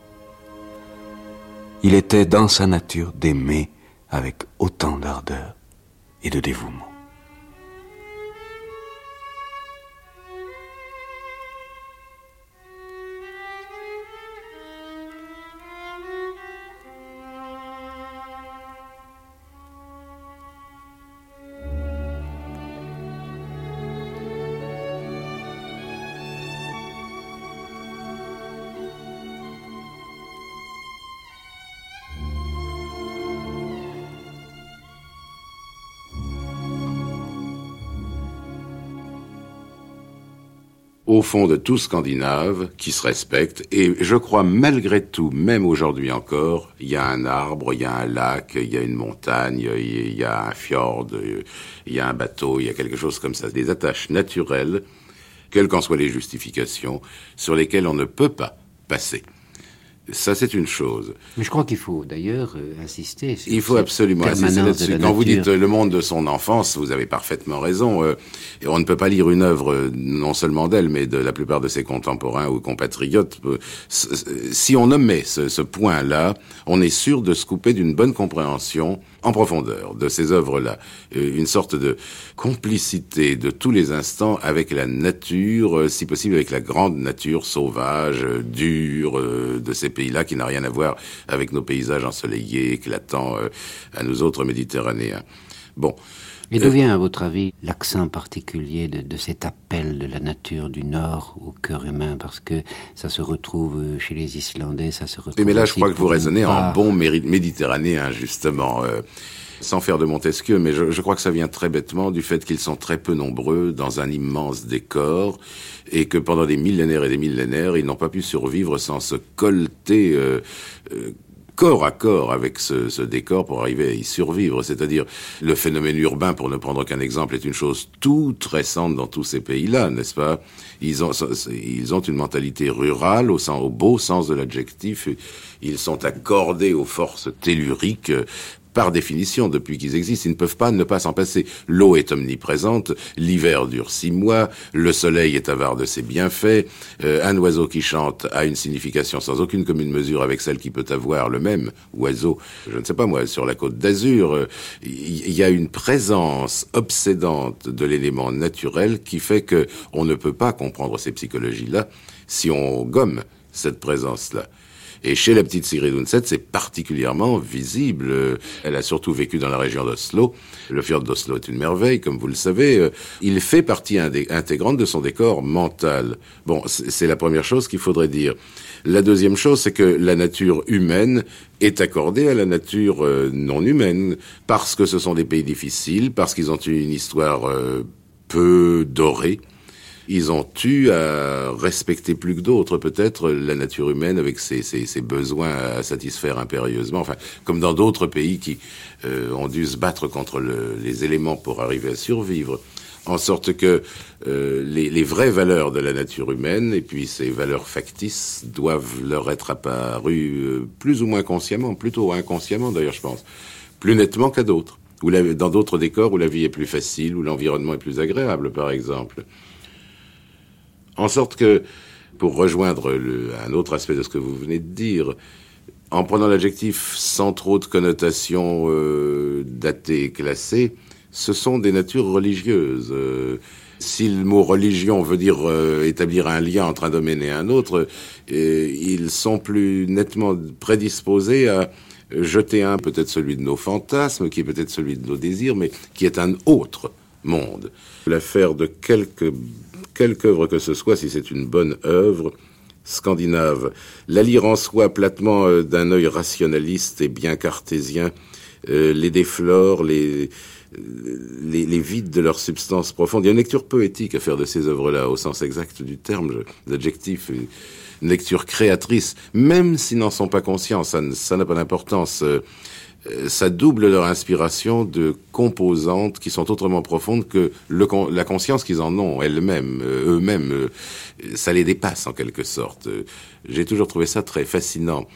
[SPEAKER 6] Il était dans sa nature d'aimer avec autant d'ardeur et de dévouement.
[SPEAKER 4] Au fond de tout Scandinave qui se respecte. Et je crois malgré tout, même aujourd'hui encore, il y a un arbre, il y a un lac, il y a une montagne, il y a un fjord, il y a un bateau, il y a quelque chose comme ça. Des attaches naturelles, quelles qu'en soient les justifications, sur lesquelles on ne peut pas passer. Ça, c'est une chose.
[SPEAKER 3] Mais je crois qu'il faut d'ailleurs euh, insister sur
[SPEAKER 4] Il faut absolument insister là-dessus. Quand vous dites le monde de son enfance, vous avez parfaitement raison. Euh, et on ne peut pas lire une œuvre euh, non seulement d'elle, mais de la plupart de ses contemporains ou compatriotes. Si on omet ce, ce point-là, on est sûr de se couper d'une bonne compréhension en profondeur de ces œuvres-là, euh, une sorte de complicité de tous les instants avec la nature, euh, si possible avec la grande nature sauvage, euh, dure de ces pays-là, qui n'a rien à voir avec nos paysages ensoleillés, éclatants à nous autres Méditerranéens. Bon,
[SPEAKER 3] et d'où vient, à votre avis, l'accent particulier de, cet appel de la nature du Nord au cœur humain? Parce que ça se retrouve chez les Islandais, ça se retrouve.
[SPEAKER 4] mais là, je crois que vous raisonnez en bon méditerranéen, justement. Euh, sans faire de Montesquieu, mais je, je, crois que ça vient très bêtement du fait qu'ils sont très peu nombreux dans un immense décor et que pendant des millénaires et des millénaires, ils n'ont pas pu survivre sans se colter euh, euh, corps à corps avec ce, décor pour arriver à y survivre. C'est-à-dire, le phénomène urbain, pour ne prendre qu'un exemple, est une chose toute récente dans tous ces pays-là, n'est-ce pas? Ils ont, ils ont une mentalité rurale au, sens, au beau sens de l'adjectif. Ils sont accordés aux forces telluriques par définition, depuis qu'ils existent, ils ne peuvent pas ne pas s'en passer. L'eau est omniprésente, l'hiver dure six mois, le soleil est avare de ses bienfaits, euh, un oiseau qui chante a une signification sans aucune commune mesure avec celle qui peut avoir le même oiseau, je ne sais pas moi, sur la côte d'Azur. Il euh, y a une présence obsédante de l'élément naturel qui fait que on ne peut pas comprendre ces psychologies-là si on gomme cette présence-là. Et chez la petite Sigrid Undset, c'est particulièrement visible. Elle a surtout vécu dans la région d'Oslo. Le fjord d'Oslo est une merveille, comme vous le savez. Il fait partie intégrante de son décor mental. Bon, c'est la première chose qu'il faudrait dire. La deuxième chose, c'est que la nature humaine est accordée à la nature euh, non humaine, parce que ce sont des pays difficiles, parce qu'ils ont une histoire euh, peu dorée, ils ont eu à respecter plus que d'autres peut-être la nature humaine avec ses, besoins à satisfaire impérieusement, enfin comme dans d'autres pays qui euh, ont dû se battre contre les éléments pour arriver à survivre. En sorte que euh, les, les, vraies valeurs de la nature humaine et puis ces valeurs factices doivent leur être apparues euh, plus ou moins consciemment, plutôt inconsciemment d'ailleurs je pense, plus nettement qu'à d'autres, ou dans d'autres décors où la vie est plus facile, où l'environnement est plus agréable par exemple. En sorte que, pour rejoindre un autre aspect de ce que vous venez de dire, en prenant l'adjectif sans trop de connotation euh, datée classée, ce sont des natures religieuses. Euh, si le mot religion veut dire euh, établir un lien entre un domaine et un autre, ils sont plus nettement prédisposés à jeter un, peut-être celui de nos fantasmes, qui est peut-être celui de nos désirs, mais qui est un autre monde. L'affaire de quelques quelque œuvre que ce soit, si c'est une bonne œuvre scandinave, la lire en soi platement euh, d'un œil rationaliste et bien cartésien, euh, les déflore, les, les, les, de leur substance profonde. Il y a une lecture poétique à faire de ces œuvres-là, au sens exact du terme, l'adjectif, une lecture créatrice, même s'ils n'en sont pas conscients, ça n'a pas d'importance. Euh, euh, ça double leur inspiration de composantes qui sont autrement profondes que le, la conscience qu'ils en ont elles-mêmes, euh, eux-mêmes. Euh, ça les dépasse en quelque sorte. J'ai toujours trouvé ça très fascinant.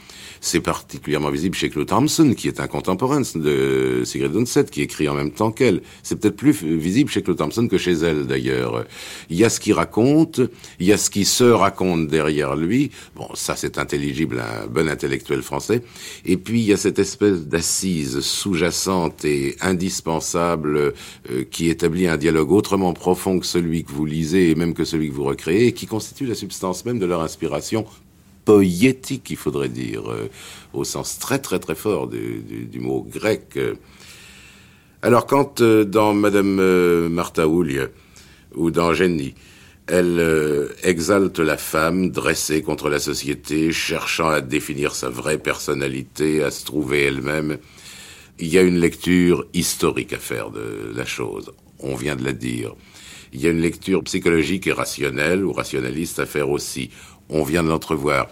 [SPEAKER 4] C'est particulièrement visible chez Claude Thompson, qui est un contemporain de Sigrid Undset, qui écrit en même temps qu'elle. C'est peut-être plus visible chez Claude Thompson que chez elle, d'ailleurs. Il y a ce qu'il raconte, il y a ce qui se raconte derrière lui. Bon, ça, c'est intelligible à un bon intellectuel français. Et puis, il y a cette espèce d'assise sous-jacente et indispensable euh, qui établit un dialogue autrement profond que celui que vous lisez et même que celui que vous recréez, et qui constitue la substance même de leur inspiration poétique, il faudrait dire, euh, au sens très très très fort du, mot grec. Alors quand euh, dans Madame euh, Martha ou dans Jenny, elle exalte la femme dressée contre la société, cherchant à définir sa vraie personnalité, à se trouver elle-même, il y a une lecture historique à faire de la chose. On vient de la dire. Il y a une lecture psychologique et rationnelle ou rationaliste à faire aussi on vient de l'entrevoir.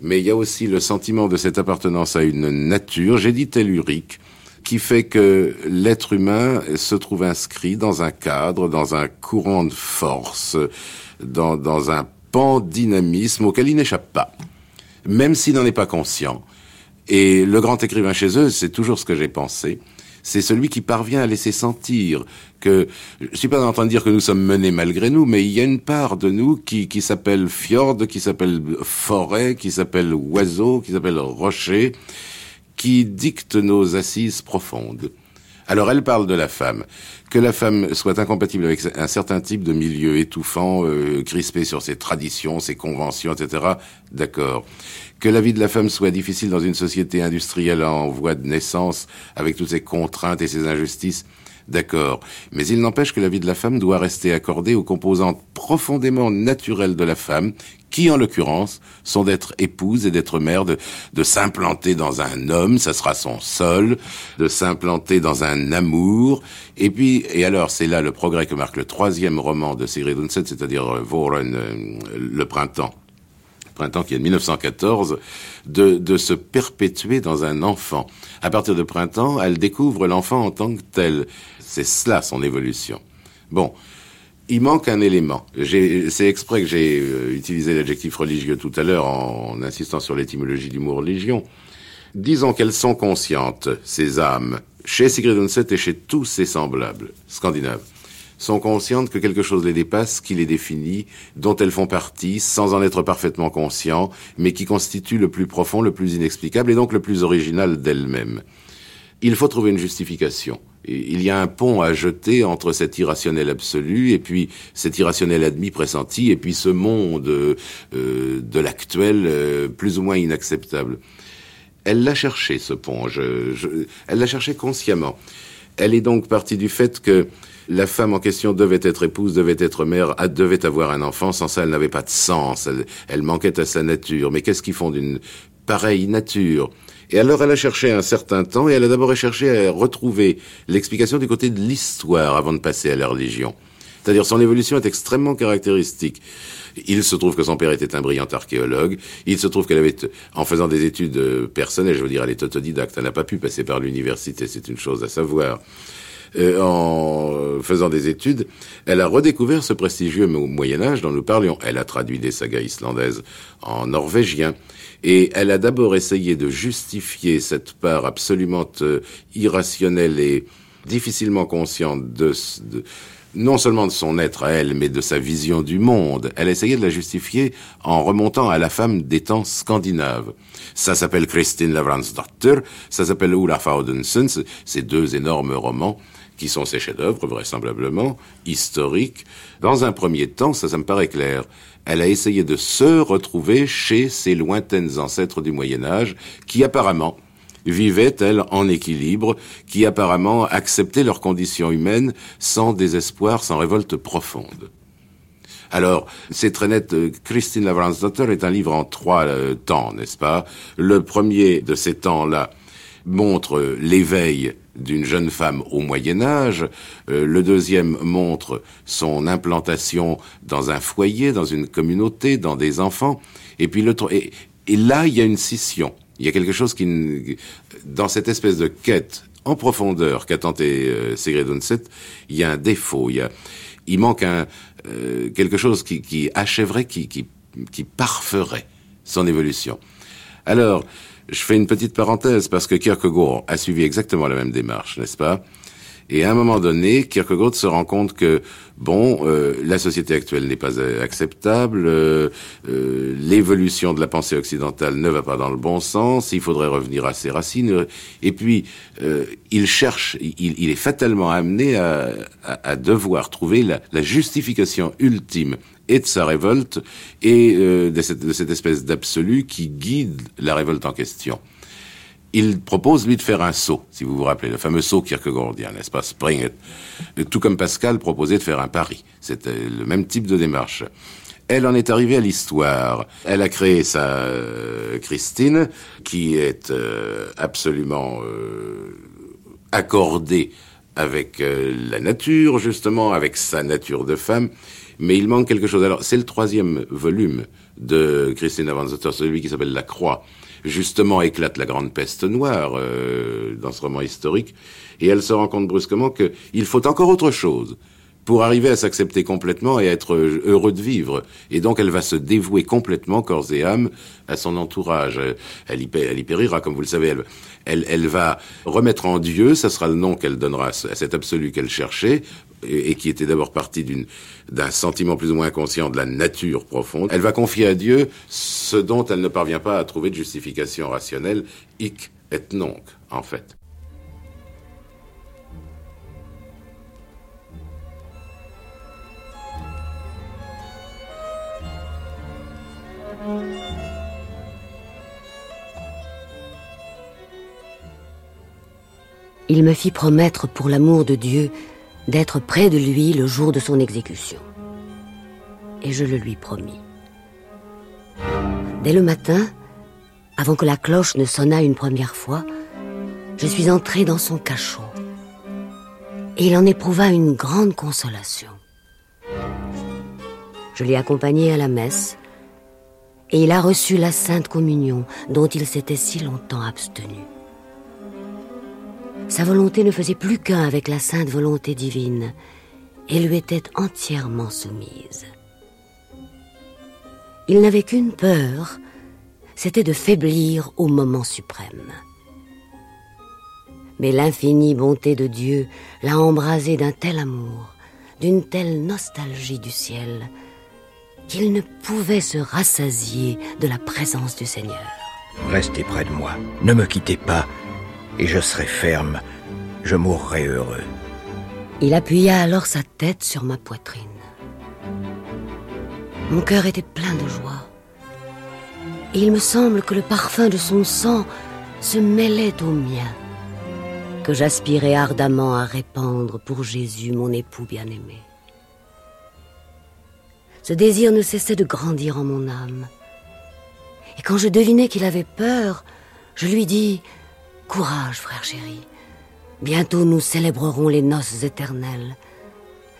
[SPEAKER 4] Mais il y a aussi le sentiment de cette appartenance à une nature, j'ai dit tellurique, qui fait que l'être humain se trouve inscrit dans un cadre, dans un courant de force, dans, dans un pan-dynamisme auquel il n'échappe pas, même s'il n'en est pas conscient. Et le grand écrivain chez eux, c'est toujours ce que j'ai pensé, c'est celui qui parvient à laisser sentir que, je suis pas en train de dire que nous sommes menés malgré nous, mais il y a une part de nous qui, qui s'appelle fjord, qui s'appelle forêt, qui s'appelle oiseau, qui s'appelle rocher, qui dicte nos assises profondes. Alors elle parle de la femme. Que la femme soit incompatible avec un certain type de milieu étouffant, euh, crispé sur ses traditions, ses conventions, etc. D'accord. Que la vie de la femme soit difficile dans une société industrielle en voie de naissance, avec toutes ses contraintes et ses injustices, D'accord. Mais il n'empêche que la vie de la femme doit rester accordée aux composantes profondément naturelles de la femme, qui en l'occurrence sont d'être épouse et d'être mère, de, de s'implanter dans un homme, ça sera son sol, de s'implanter dans un amour. Et puis, et alors c'est là le progrès que marque le troisième roman de Sigrid Undset, c'est-à-dire Voren, euh, le printemps printemps qui est de 1914, de, de se perpétuer dans un enfant. À partir de printemps, elle découvre l'enfant en tant que tel. C'est cela son évolution. Bon, il manque un élément. C'est exprès que j'ai euh, utilisé l'adjectif religieux tout à l'heure en, insistant sur l'étymologie du mot religion. Disons qu'elles sont conscientes, ces âmes, chez Sigrid Undset et chez tous ses semblables scandinaves sont conscientes que quelque chose les dépasse, qui les définit, dont elles font partie, sans en être parfaitement conscients, mais qui constitue le plus profond, le plus inexplicable et donc le plus original d'elles-mêmes. Il faut trouver une justification. Il y a un pont à jeter entre cet irrationnel absolu et puis cet irrationnel admis pressenti et puis ce monde euh, de l'actuel euh, plus ou moins inacceptable. Elle l'a cherché ce pont. elle l'a cherché consciemment. Elle est donc partie du fait que la femme en question devait être épouse, devait être mère, devait avoir un enfant. Sans ça, elle n'avait pas de sens. Elle, manquait à sa nature. Mais qu'est-ce qu'ils font d'une pareille nature? Et alors elle a cherché un certain temps, et elle a d'abord cherché à retrouver l'explication du côté de l'histoire avant de passer à la religion. C'est-à-dire son évolution est extrêmement caractéristique. Il se trouve que son père était un brillant archéologue. Il se trouve qu'elle avait, en faisant des études personnelles, je veux dire, elle est autodidacte, elle n'a pas pu passer par l'université, c'est une chose à savoir. Euh, en faisant des études, elle a redécouvert ce prestigieux Moyen Âge dont nous parlions. Elle a traduit des sagas islandaises en norvégien. Et elle a d'abord essayé de justifier cette part absolument euh, irrationnelle et difficilement consciente de, non seulement de son être à elle, mais de sa vision du monde. Elle a essayé de la justifier en remontant à la femme des temps scandinaves. Ça s'appelle Christine Lavransdotter, ça s'appelle Olaf Audensen, ces deux énormes romans qui sont ses chefs-d'œuvre, vraisemblablement, historiques. Dans un premier temps, ça, ça me paraît clair, elle a essayé de se retrouver chez ses lointaines ancêtres du Moyen Âge, qui apparemment vivaient, elles, en équilibre, qui apparemment acceptaient leurs conditions humaines sans désespoir, sans révolte profonde. Alors, c'est très net, euh, Christine Lavransdotter est un livre en trois euh, temps, n'est-ce pas? Le premier de ces temps-là montre l'éveil d'une jeune femme au Moyen Âge. Euh, le deuxième montre son implantation dans un foyer, dans une communauté, dans des enfants. Et puis le et, et là, il y a une scission. Il y a quelque chose qui, dans cette espèce de quête en profondeur qu'a tenté euh, Sigrid il y a un défaut. Il y a, il manque un euh, quelque chose qui, qui achèverait, qui, qui, qui parferait son évolution. Alors, je fais une petite parenthèse parce que Kierkegaard a suivi exactement la même démarche, n'est-ce pas? Et à un moment donné, Kierkegaard se rend compte que bon, euh, la société actuelle n'est pas acceptable, euh, euh, l'évolution de la pensée occidentale ne va pas dans le bon sens, il faudrait revenir à ses racines. Et puis, il cherche, il, il, est fatalement amené à, devoir trouver la, justification ultime et de sa révolte et euh, de, cette, de, cette, espèce d'absolu qui guide la révolte en question. Il propose, lui, de faire un saut, si vous vous rappelez, le fameux saut kierkegaardien, n'est-ce pas, Spring, tout comme Pascal proposait de faire un pari. C'était le même type de démarche. Elle en est arrivée à l'histoire. Elle a créé sa euh, Christine, qui est euh, absolument euh, accordée avec euh, la nature, justement, avec sa nature de femme mais il manque quelque chose. Alors, c'est le troisième volume de Christine Avanzater, celui qui s'appelle La Croix. Justement, éclate la grande peste noire euh, dans ce roman historique, et elle se rend compte brusquement qu'il faut encore autre chose pour arriver à s'accepter complètement et à être heureux de vivre. Et donc elle va se dévouer complètement, corps et âme, à son entourage. Elle y, périra, comme vous le savez. Elle, elle, elle, va remettre en Dieu, ça sera le nom qu'elle donnera à cet absolu qu'elle cherchait, et, qui était d'abord partie d'un sentiment plus ou moins inconscient de la nature profonde. Elle va confier à Dieu ce dont elle ne parvient pas à trouver de justification rationnelle, hic et nonc, en fait.
[SPEAKER 5] Il me fit promettre, pour l'amour de Dieu, d'être près de lui le jour de son exécution. Et je le lui promis. Dès le matin, avant que la cloche ne sonnât une première fois, je suis entré dans son cachot. Et il en éprouva une grande consolation. Je l'ai accompagné à la messe, et il a reçu la Sainte Communion dont il s'était si longtemps abstenu. Sa volonté ne faisait plus qu'un avec la sainte volonté divine et lui était entièrement soumise. Il n'avait qu'une peur, c'était de faiblir au moment suprême. Mais l'infinie bonté de Dieu l'a embrasé d'un tel amour, d'une telle nostalgie du ciel, qu'il ne pouvait se rassasier de la présence du Seigneur.
[SPEAKER 2] Restez près de moi, ne me quittez pas, et je serai ferme, je mourrai heureux.
[SPEAKER 5] Il appuya alors sa tête sur ma poitrine. Mon cœur était plein de joie. Et il me semble que le parfum de son sang se mêlait au mien, que j'aspirais ardemment à répandre pour Jésus, mon époux bien-aimé. Ce désir ne cessait de grandir en mon âme. Et quand je devinais qu'il avait peur, je lui dis Courage, frère chéri. Bientôt nous célébrerons les noces éternelles.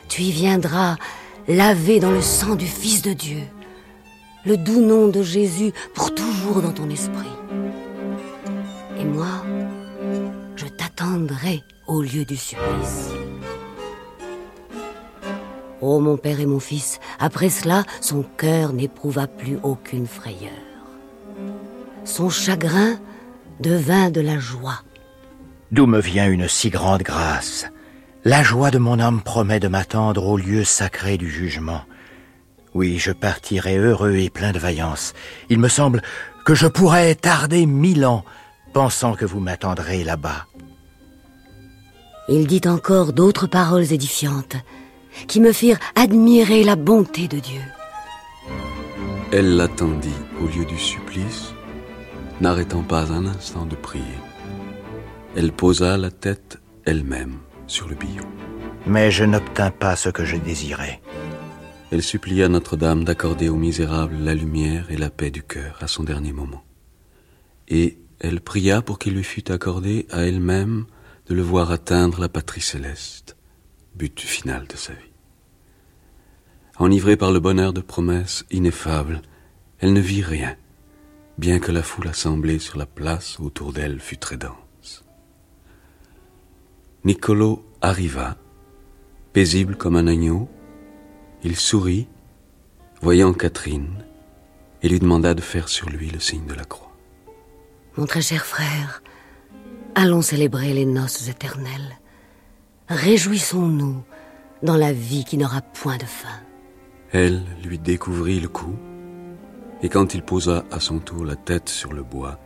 [SPEAKER 5] Tu y viendras laver dans le sang du Fils de Dieu, le doux nom de Jésus pour toujours dans ton esprit. Et moi, je t'attendrai au lieu du supplice. Oh mon père et mon fils, après cela, son cœur n'éprouva plus aucune frayeur. Son chagrin devint de la joie.
[SPEAKER 2] D'où me vient une si grande grâce La joie de mon âme promet de m'attendre au lieu sacré du jugement. Oui, je partirai heureux et plein de vaillance. Il me semble que je pourrais tarder mille ans, pensant que vous m'attendrez là-bas.
[SPEAKER 5] Il dit encore d'autres paroles édifiantes, qui me firent admirer la bonté de Dieu.
[SPEAKER 6] Elle l'attendit au lieu du supplice, n'arrêtant pas un instant de prier. Elle posa la tête elle-même sur le billot.
[SPEAKER 2] Mais je n'obtins pas ce que je désirais.
[SPEAKER 6] Elle supplia Notre-Dame d'accorder au misérable la lumière et la paix du cœur à son dernier moment. Et elle pria pour qu'il lui fût accordé à elle-même de le voir atteindre la patrie céleste, but final de sa vie. Enivrée par le bonheur de promesses ineffables, elle ne vit rien, bien que la foule assemblée sur la place autour d'elle fût très dense. Nicolo arriva, paisible comme un agneau. Il sourit, voyant Catherine, et lui demanda de faire sur lui le signe de la croix.
[SPEAKER 5] Mon très cher frère, allons célébrer les noces éternelles. Réjouissons-nous dans la vie qui n'aura point de fin.
[SPEAKER 6] Elle lui découvrit le cou, et quand il posa à son tour la tête sur le bois,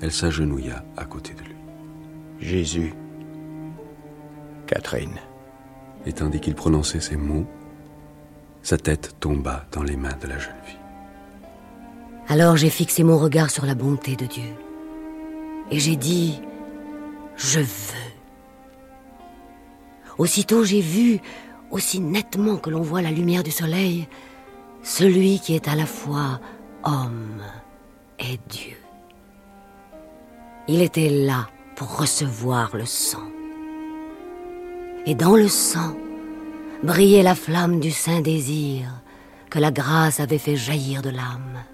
[SPEAKER 6] elle s'agenouilla à côté de lui.
[SPEAKER 2] Jésus, Catherine.
[SPEAKER 6] Et tandis qu'il prononçait ces mots, sa tête tomba dans les mains de la jeune fille.
[SPEAKER 5] Alors j'ai fixé mon regard sur la bonté de Dieu. Et j'ai dit, je veux. Aussitôt j'ai vu, aussi nettement que l'on voit la lumière du soleil, celui qui est à la fois homme et Dieu. Il était là pour recevoir le sang. Et dans le sang brillait la flamme du saint désir que la grâce avait fait jaillir de l'âme.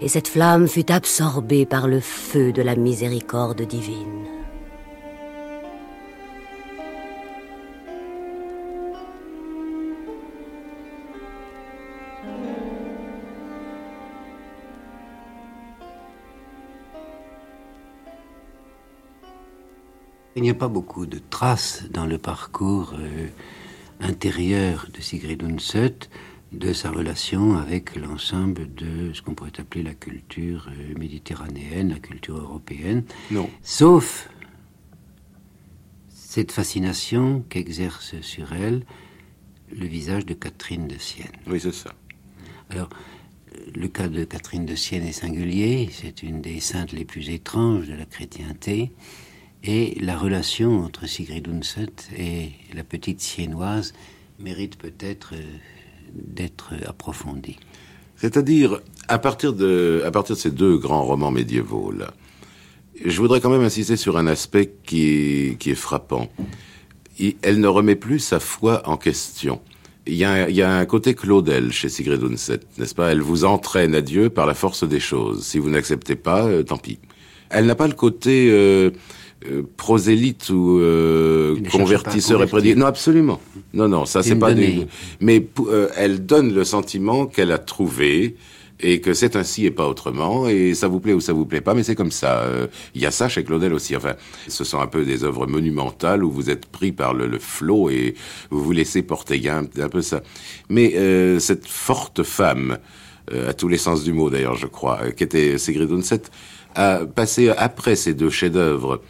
[SPEAKER 5] Et cette flamme fut absorbée par le feu de la miséricorde divine.
[SPEAKER 3] Il n'y a pas beaucoup de traces dans le parcours euh, intérieur de Sigrid Undset, de sa relation avec l'ensemble de ce qu'on pourrait appeler la culture euh, méditerranéenne, la culture européenne.
[SPEAKER 4] Non.
[SPEAKER 3] Sauf cette fascination qu'exerce sur elle le visage de Catherine de Sienne.
[SPEAKER 4] Oui, c'est ça.
[SPEAKER 3] Alors, le cas de Catherine de Sienne est singulier, c'est une des saintes les plus étranges de la chrétienté, et la relation entre Sigrid Undset et la petite siennoise mérite peut-être euh, d'être approfondie.
[SPEAKER 4] C'est-à-dire, à partir de, à partir de ces deux grands romans médiévaux, je voudrais quand même insister sur un aspect qui est, qui est frappant. Elle ne remet plus sa foi en question. Il y, a, un- il y a un côté Claudel chez Sigrid Undset, n'est-ce pas? Elle vous entraîne à Dieu par la force des choses. Si vous n'acceptez pas, euh, tant pis. Elle n'a pas le côté euh, euh, prosélyte ou euh, convertisseur et prédicateur. Non, absolument. Non, non, ça
[SPEAKER 3] C'est
[SPEAKER 4] pas. Des... Mais euh, elle donne le sentiment qu'elle a trouvé et que c'est ainsi et pas autrement, et ça vous plaît ou ça vous plaît pas, mais c'est comme ça. Euh, Il y a ça chez Claudel aussi. Enfin, ce sont un peu des œuvres monumentales où vous êtes pris par le, le flot et vous vous laissez porter. Il y a un, un peu ça. Mais euh, cette forte femme, euh, à tous les sens du mot d'ailleurs, je crois, euh, qui était Sigrid Undset, a passé après ces deux chefs-d'œuvre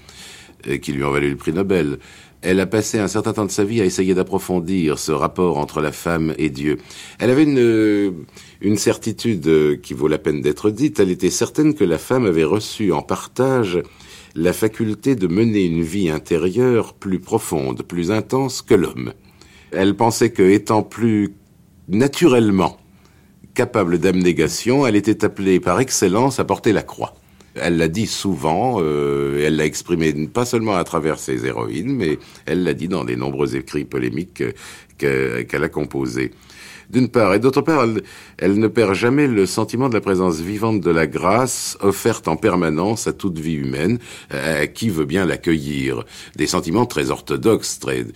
[SPEAKER 4] qui lui ont valu le prix Nobel. Elle a passé un certain temps de sa vie à essayer d'approfondir ce rapport entre la femme et Dieu. Elle avait une, euh, une certitude euh, qui vaut la peine d'être dite. Elle était certaine que la femme avait reçu en partage la faculté de mener une vie intérieure plus profonde, plus intense que l'homme. Elle pensait que, étant plus naturellement capable d'abnégation, elle était appelée par excellence à porter la croix. Elle l'a dit souvent, euh, elle l'a exprimé pas seulement à travers ses héroïnes, mais elle l'a dit dans les nombreux écrits polémiques que- qu'elle a composés. D'une part, et d'autre part, elle, ne perd jamais le sentiment de la présence vivante de la grâce offerte en permanence à toute vie humaine, à qui veut bien l'accueillir. Des sentiments très orthodoxes, très,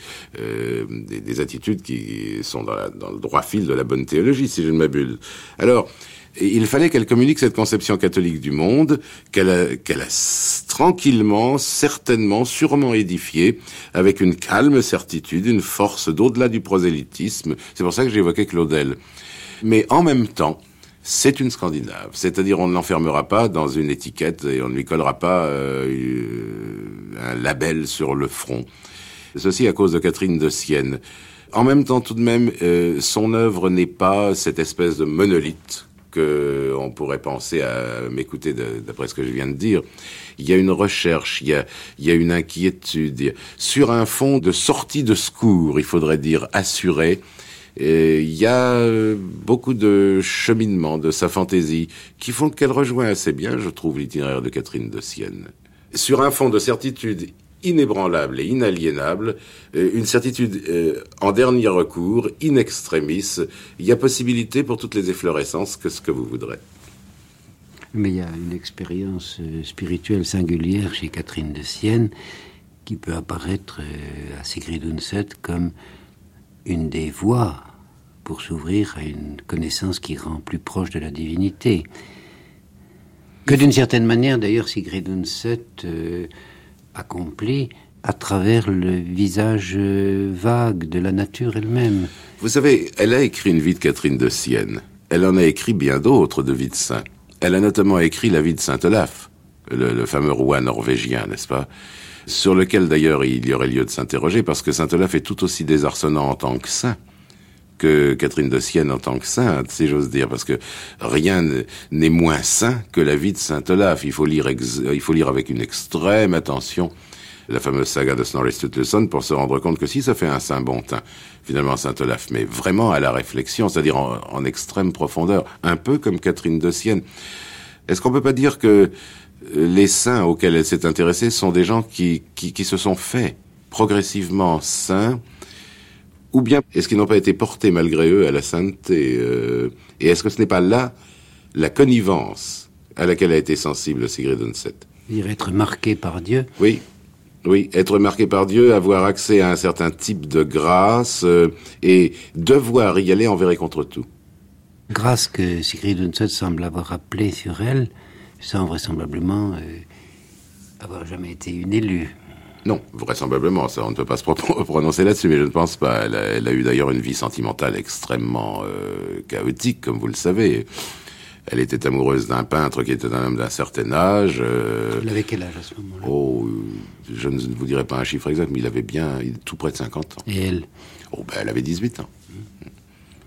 [SPEAKER 4] euh, des, des attitudes qui sont dans, dans le droit fil de la bonne théologie, si je ne m'abuse. Alors, il fallait qu'elle communique cette conception catholique du monde, qu'elle a, a tranquillement, certainement, sûrement édifiée, avec une calme certitude, une force d'au-delà du prosélytisme. C'est pour ça que j'évoquais Claudel. Mais en même temps, c'est une Scandinave. C'est-à-dire, on ne l'enfermera pas dans une étiquette et on ne lui collera pas euh, un label sur le front. Ceci à cause de Catherine de Sienne. En même temps, tout de même, euh, son œuvre n'est pas cette espèce de monolithe que on pourrait penser à m'écouter d'après ce que je viens de dire. Il y a une recherche, il y a, il y a une inquiétude. Sur un fond de sortie de secours, il faudrait dire assuré, et il y a euh, beaucoup de cheminement de sa fantaisie qui font qu'elle rejoint assez bien, je trouve, l'itinéraire de Catherine de Sienne. Sur un fond de certitude inébranlable et inaliénable, euh, une certitude euh, en dernier recours, in extremis, il y a possibilité pour toutes les efflorescences que ce que vous voudrez.
[SPEAKER 3] Mais il y a une expérience euh, spirituelle singulière chez Catherine de Sienne qui peut apparaître à Sigrid Undset comme une des voies pour s'ouvrir à une connaissance qui rend plus proche de la divinité. Que d'une certaine manière, d'ailleurs, Sigrid Undset accomplit à travers le visage euh, vague de la nature elle-même.
[SPEAKER 4] Vous savez, elle a écrit une vie de Catherine de Sienne. Elle en a écrit bien d'autres de vie de saint. Elle a notamment écrit la vie de Saint Olaf, le, le fameux roi norvégien, n'est-ce pas? Sur lequel d'ailleurs il y aurait lieu de s'interroger, parce que Saint Olaf est tout aussi désarçonnant en tant que saint que Catherine de Sienne en tant que sainte, si j'ose dire, parce que rien n'est moins saint que la vie de Saint Olaf. Il faut lire, ex- il faut lire avec une extrême attention la fameuse saga de Snorri Sturluson pour se rendre compte que si ça fait un saint bon teint, finalement Saint Olaf, mais vraiment à la réflexion, c'est-à-dire en, extrême profondeur, un peu comme Catherine de Sienne. Est-ce qu'on peut pas dire que euh, les saints auxquels elle s'est intéressée sont des gens qui, qui se sont faits progressivement saints ou bien est-ce qu'ils n'ont pas été portés malgré eux à la sainteté euh, Et est-ce que ce n'est pas là la connivence à laquelle a été sensible Sigrid Undset
[SPEAKER 3] Dire être marqué par Dieu.
[SPEAKER 4] Oui, oui, être marqué par Dieu, avoir accès à un certain type de grâce euh, et devoir y aller envers et contre tout.
[SPEAKER 3] Grâce que Sigrid Undset semble avoir rappelé sur elle, sans vraisemblablement euh, avoir jamais été une élue.
[SPEAKER 4] Non, vraisemblablement, ça, on ne peut pas se prononcer là-dessus, mais je ne pense pas. Elle a, eu d'ailleurs une vie sentimentale extrêmement euh, chaotique, comme vous le savez. Elle était amoureuse d'un peintre qui était un homme d'un certain âge.
[SPEAKER 3] Euh, il avait quel âge à ce moment-là?
[SPEAKER 4] Oh, je ne vous dirai pas un chiffre exact, mais il avait bien tout près de 50 ans.
[SPEAKER 3] Et elle?
[SPEAKER 4] Oh, ben, elle avait 18 ans.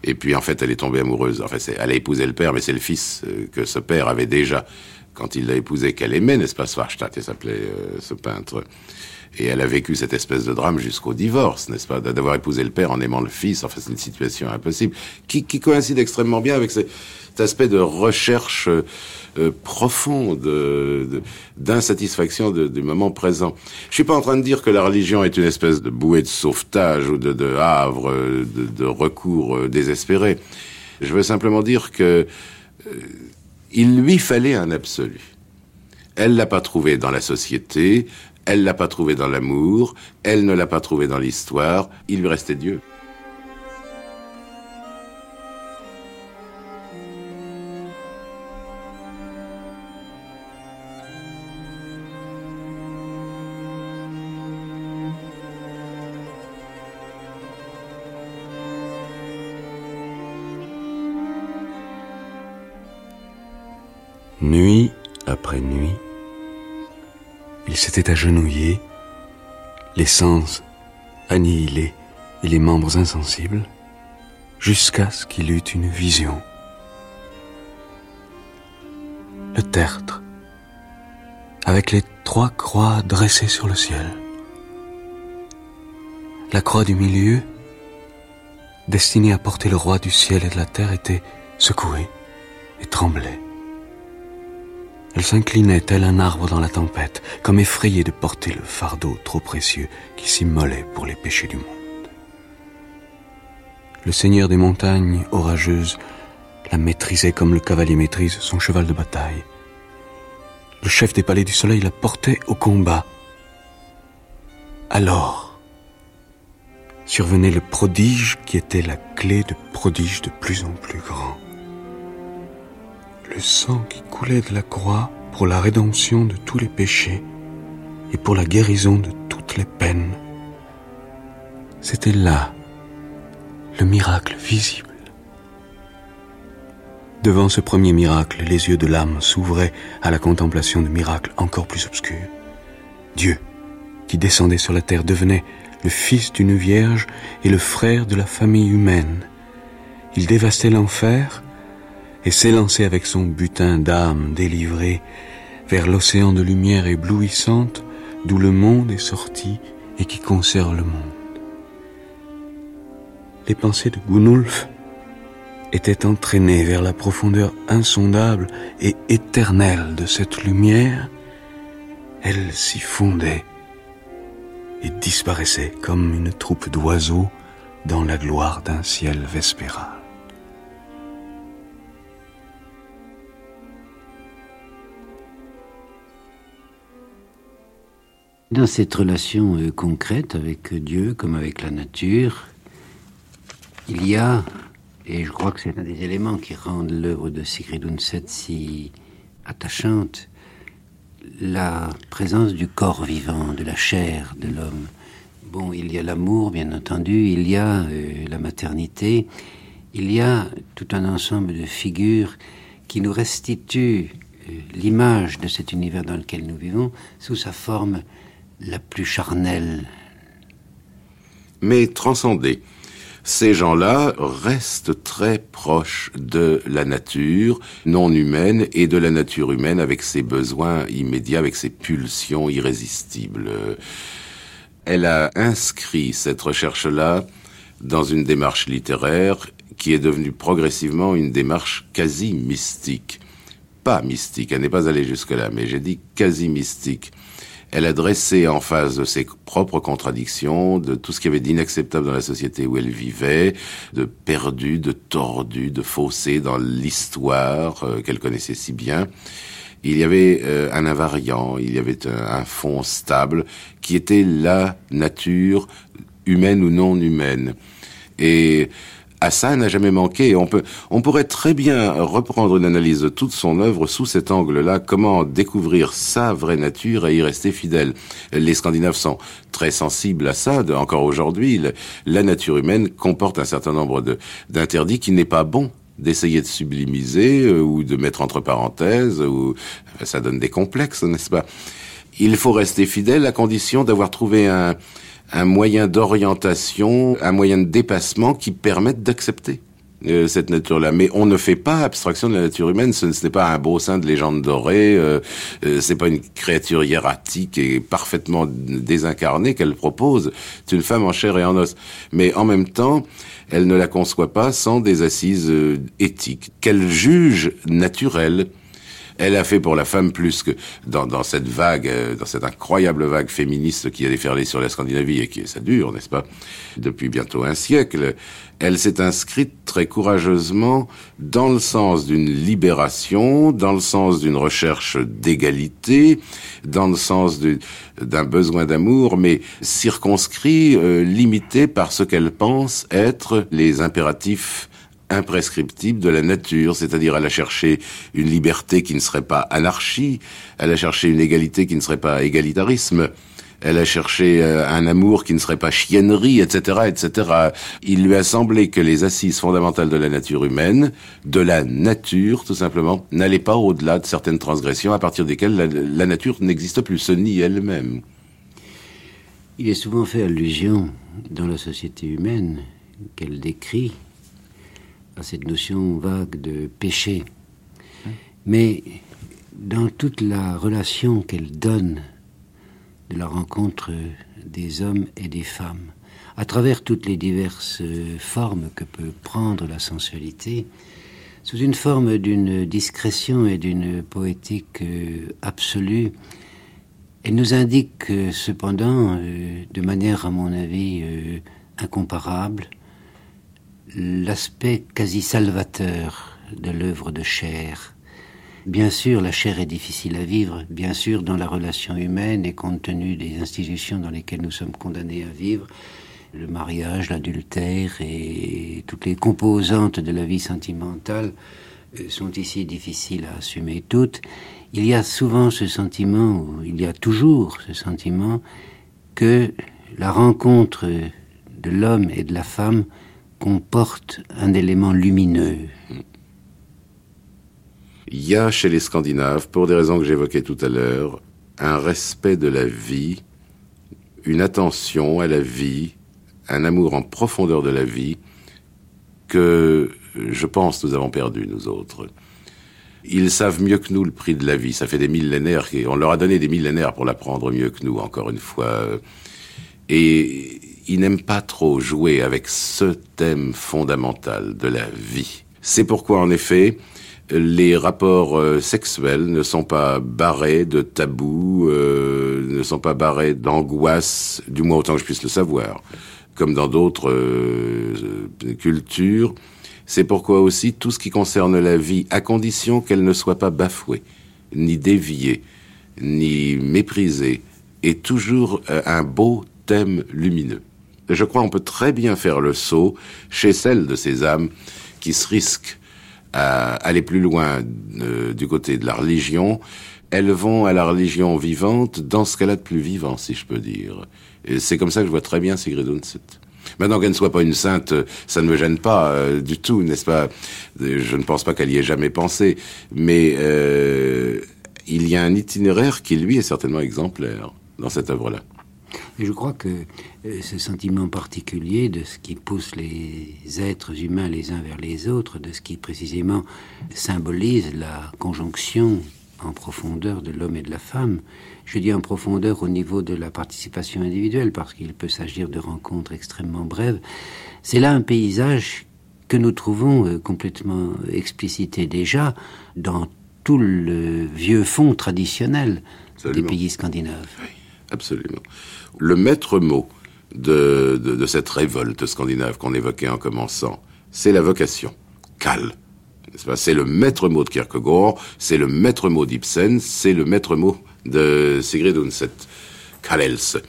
[SPEAKER 4] Et puis, en fait, elle est tombée amoureuse. Enfin, elle a épousé le père, mais c'est le fils euh, que ce père avait déjà quand il l'a épousée qu'elle aimait, n'est-ce pas, Svarstadt, il s'appelait euh, ce peintre. Et elle a vécu cette espèce de drame jusqu'au divorce, n'est-ce pas, d'avoir épousé le père en aimant le fils. Enfin, c'est une situation impossible, qui, coïncide extrêmement bien avec cet aspect de recherche euh, euh profonde, d'insatisfaction du moment présent. Je suis pas en train de dire que la religion est une espèce de bouée de sauvetage ou de, havre de, recours euh, désespéré. Je veux simplement dire que il lui fallait un absolu. Elle l'a pas trouvé dans la société, elle l'a pas trouvé dans l'amour, elle ne l'a pas trouvé dans l'histoire, il lui restait Dieu.
[SPEAKER 6] Nuit après nuit, il s'était agenouillé, les sens annihilés et les membres insensibles, jusqu'à ce qu'il eût une vision. Le tertre, avec les trois croix dressées sur le ciel. La croix du milieu, destinée à porter le roi du ciel et de la terre, était secouée et tremblait. Elle s'inclinait tel un arbre dans la tempête, comme effrayée de porter le fardeau trop précieux qui s'immolait pour les péchés du monde. Le seigneur des montagnes orageuses la maîtrisait comme le cavalier maîtrise son cheval de bataille. Le chef des palais du soleil la portait au combat. Alors, survenait le prodige qui était la clé de prodiges de plus en plus grands le sang qui coulait de la croix pour la rédemption de tous les péchés et pour la guérison de toutes les peines. C'était là le miracle visible. Devant ce premier miracle, les yeux de l'âme s'ouvraient à la contemplation de miracles encore plus obscurs. Dieu, qui descendait sur la terre, devenait le fils d'une vierge et le frère de la famille humaine. Il dévastait l'enfer et s'élancer avec son butin d'âme délivré vers l'océan de lumière éblouissante d'où le monde est sorti et qui conserve le monde. Les pensées de Gunulf étaient entraînées vers la profondeur insondable et éternelle de cette lumière, elles s'y fondaient et disparaissaient comme une troupe d'oiseaux dans la gloire d'un ciel vespéral.
[SPEAKER 3] Dans cette relation euh, concrète avec Dieu comme avec la nature, il y a, et je crois que c'est un des éléments qui rendent l'œuvre de Sigrid Undset si attachante, la présence du corps vivant, de la chair de l'homme. Bon, il y a l'amour, bien entendu, il y a euh, la maternité, il y a tout un ensemble de figures qui nous restituent euh, l'image de cet univers dans lequel nous vivons sous sa forme la plus charnelle.
[SPEAKER 4] Mais transcendée. Ces gens-là restent très proches de la nature non humaine et de la nature humaine avec ses besoins immédiats, avec ses pulsions irrésistibles. Elle a inscrit cette recherche-là dans une démarche littéraire qui est devenue progressivement une démarche quasi mystique. Pas mystique, elle n'est pas allée jusque-là, mais j'ai dit quasi mystique. Elle a dressé en face de ses propres contradictions, de tout ce qu'il y avait d'inacceptable dans la société où elle vivait, de perdu, de tordu, de faussé dans l'histoire euh, qu'elle connaissait si bien. Il y avait euh, un invariant, il y avait un, un fond stable qui était la nature humaine ou non humaine. Et à ça n'a jamais manqué. On peut, on pourrait très bien reprendre une analyse de toute son œuvre sous cet angle-là. Comment découvrir sa vraie nature et y rester fidèle? Les Scandinaves sont très sensibles à ça. encore aujourd'hui, la nature humaine comporte un certain nombre d'interdits qui n'est pas bon d'essayer de sublimiser euh, ou de mettre entre parenthèses ou ça donne des complexes, n'est-ce pas? Il faut rester fidèle à condition d'avoir trouvé un, un moyen d'orientation, un moyen de dépassement qui permette d'accepter euh, cette nature-là. Mais on ne fait pas abstraction de la nature humaine. Ce, n'est pas un beau sein de légende dorée. Euh, euh, c'est pas une créature hiératique et parfaitement désincarnée qu'elle propose. C'est une femme en chair et en os. Mais en même temps, elle ne la conçoit pas sans des assises euh, éthiques qu'elle juge naturelles elle a fait pour la femme plus que dans, dans cette vague, euh, dans cette incroyable vague féministe qui a déferlé sur la Scandinavie et qui ça dure, n'est-ce pas, depuis bientôt un siècle. Elle s'est inscrite très courageusement dans le sens d'une libération, dans le sens d'une recherche d'égalité, dans le sens d'un besoin d'amour, mais circonscrit, euh, limité par ce qu'elle pense être les impératifs imprescriptible de la nature, c'est-à-dire elle a cherché une liberté qui ne serait pas anarchie, elle a cherché une égalité qui ne serait pas égalitarisme, elle a cherché euh, un amour qui ne serait pas chiennerie, etc., etc. Il lui a semblé que les assises fondamentales de la nature humaine, de la nature tout simplement, n'allaient pas au-delà de certaines transgressions à partir desquelles la, la nature n'existe plus, se nie elle-même.
[SPEAKER 3] Il est souvent fait allusion dans la société humaine qu'elle décrit à cette notion vague de péché. Mais dans toute la relation qu'elle donne de la rencontre des hommes et des femmes, à travers toutes les diverses formes que peut prendre la sensualité, sous une forme d'une discrétion et d'une poétique euh, absolue, elle nous indique cependant, euh, de manière à mon avis euh, incomparable, l'aspect quasi salvateur de l'œuvre de chair. Bien sûr, la chair est difficile à vivre, bien sûr, dans la relation humaine et compte tenu des institutions dans lesquelles nous sommes condamnés à vivre, le mariage, l'adultère et toutes les composantes de la vie sentimentale euh, sont ici difficiles à assumer toutes. Il y a souvent ce sentiment, ou il y a toujours ce sentiment, que la rencontre de l'homme et de la femme comporte un élément lumineux.
[SPEAKER 4] Il y a chez les Scandinaves, pour des raisons que j'évoquais tout à l'heure, un respect de la vie, une attention à la vie, un amour en profondeur de la vie que je pense nous avons perdu, nous autres. Ils savent mieux que nous le prix de la vie. Ça fait des millénaires, on leur a donné des millénaires pour l'apprendre mieux que nous, encore une fois. Et il n'aime pas trop jouer avec ce thème fondamental de la vie. C'est pourquoi, en effet, les rapports euh, sexuels ne sont pas barrés de tabous, euh, ne sont pas barrés d'angoisse, du moins autant que je puisse le savoir, comme dans d'autres euh, cultures. C'est pourquoi aussi tout ce qui concerne la vie, à condition qu'elle ne soit pas bafouée, ni déviée, ni méprisée, est toujours un beau thème lumineux je crois qu'on peut très bien faire le saut chez celles de ces âmes qui se risquent à aller plus loin euh, du côté de la religion. Elles vont à la religion vivante dans ce qu'elle a de plus vivant, si je peux dire. Et c'est comme ça que je vois très bien Sigrid Undset. Maintenant qu'elle ne soit pas une sainte, ça ne me gêne pas euh, du tout, n'est-ce pas? Je ne pense pas qu'elle y ait jamais pensé, mais euh, il y a un itinéraire qui, lui, est certainement exemplaire dans cette œuvre-là.
[SPEAKER 3] Et je crois que euh, ce sentiment particulier de ce qui pousse les êtres humains les uns vers les autres, de ce qui précisément symbolise la conjonction en profondeur de l'homme et de la femme, je dis en profondeur au niveau de la participation individuelle, parce qu'il peut s'agir de rencontres extrêmement brèves, c'est là un paysage que nous trouvons euh, complètement explicité déjà dans tout le vieux fond traditionnel des pays scandinaves.
[SPEAKER 4] Oui, absolument le maître mot de, cette révolte scandinave qu'on évoquait en commençant, c'est la vocation. Kal. C'est le maître mot de Kierkegaard, c'est le maître mot d'Ibsen, c'est le maître mot de Sigrid Undset. Kalels.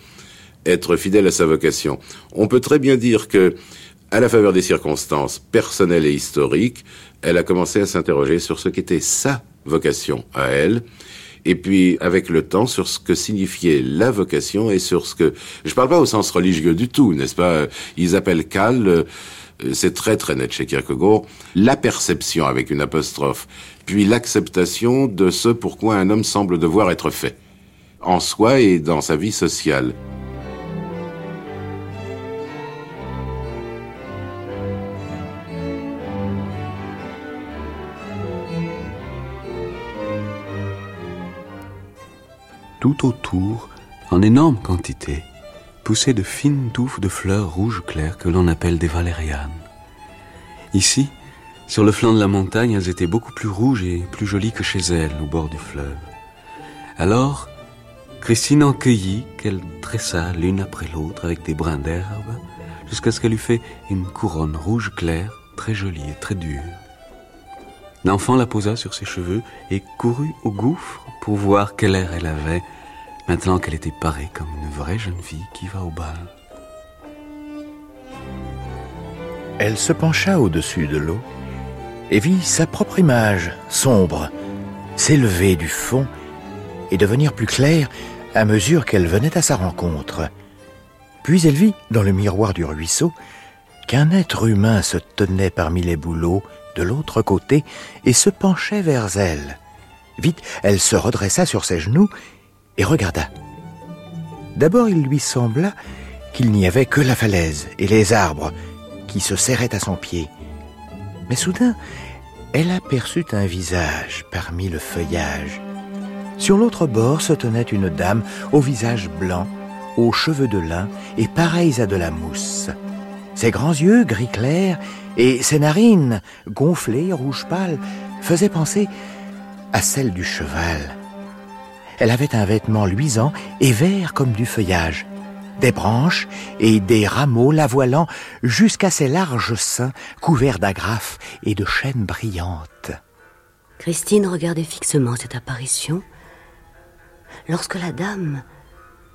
[SPEAKER 4] Être fidèle à sa vocation. On peut très bien dire que à la faveur des circonstances personnelles et historiques, elle a commencé à s'interroger sur ce qu'était sa vocation à elle, et puis avec le temps sur ce que signifiait la vocation et sur ce que je parle pas au sens religieux du tout, n'est-ce pas? Ils appellent Cal, euh, c'est très très net chez Kierkegaard, la perception avec une apostrophe, puis l'acceptation de ce pourquoi un homme semble devoir être fait, en soi et dans sa vie sociale.
[SPEAKER 6] Tout autour, en énorme quantité, poussaient de fines touffes de fleurs rouges claires que l'on appelle des valérianes. Ici, sur le flanc de la montagne, elles étaient beaucoup plus rouges et plus jolies que chez elle, au bord du fleuve. Alors, Christine en cueillit qu'elle tressa l'une après l'autre avec des brins d'herbe, jusqu'à ce qu'elle eût fait une couronne rouge claire, très jolie et très dure. L'enfant la posa sur ses cheveux et courut au gouffre pour voir quel air elle avait, maintenant qu'elle était parée comme une vraie jeune fille qui va au bal.
[SPEAKER 2] Elle se pencha au-dessus de l'eau et vit sa propre image, sombre, s'élever du fond et devenir plus claire à mesure qu'elle venait à sa rencontre. Puis elle vit, dans le miroir du ruisseau, qu'un être humain se tenait parmi les bouleaux de l'autre côté et se penchait vers elle. Vite, elle se redressa sur ses genoux et regarda. D'abord, il lui sembla qu'il n'y avait que la falaise et les arbres qui se serraient à son pied. Mais soudain, elle aperçut un visage parmi le feuillage. Sur l'autre bord se tenait une dame au visage blanc, aux cheveux de lin et pareils à de la mousse. Ses grands yeux gris clair et ses narines, gonflées, rouge pâle, faisaient penser à celle du cheval. Elle avait un vêtement luisant et vert comme du feuillage, des branches et des rameaux la voilant jusqu'à ses larges seins couverts d'agrafes et de chaînes brillantes.
[SPEAKER 5] Christine regardait fixement cette apparition lorsque la dame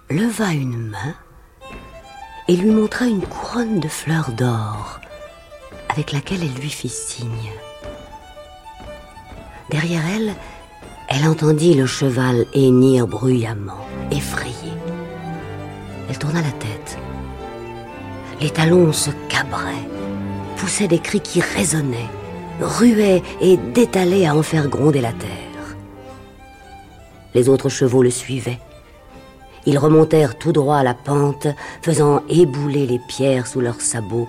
[SPEAKER 5] leva une main et lui montra une couronne de fleurs d'or avec laquelle elle lui fit signe. Derrière elle, elle entendit le cheval hennir bruyamment, effrayé. Elle tourna la tête. Les talons se cabraient, poussaient des cris qui résonnaient, ruaient et détalaient à en faire gronder la terre. Les autres chevaux le suivaient. Ils remontèrent tout droit à la pente, faisant ébouler les pierres sous leurs sabots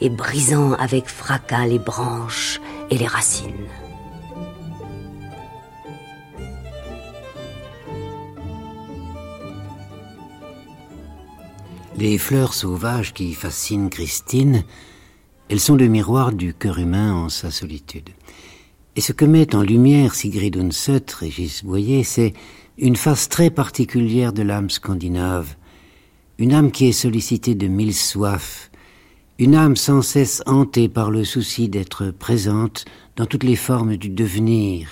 [SPEAKER 5] et brisant avec fracas les branches et les racines.
[SPEAKER 7] Les fleurs sauvages qui fascinent Christine, elles sont le miroir du cœur humain en sa solitude. Et ce que met en lumière Sigrid Undset, Régis Boyer, c'est une face très particulière de l'âme scandinave, une âme qui est sollicitée de mille soifs, une âme sans cesse hantée par le souci d'être présente dans toutes les formes du devenir,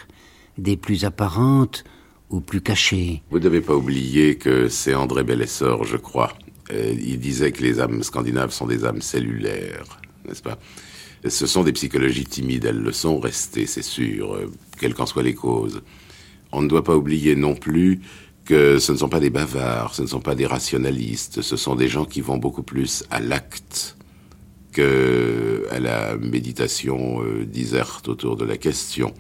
[SPEAKER 7] des plus apparentes aux plus cachées.
[SPEAKER 4] Vous n'avez pas oublié que c'est André Bellessor, je crois. Euh, il disait que les âmes scandinaves sont des âmes cellulaires, n'est-ce pas? Ce sont des psychologies timides, elles le sont restées, c'est sûr, euh, quelles qu'en soient les causes. On ne doit pas oublier non plus que ce ne sont pas des bavards, ce ne sont pas des rationalistes, ce sont des gens qui vont beaucoup plus à l'acte que à la méditation euh, diserte autour de la question.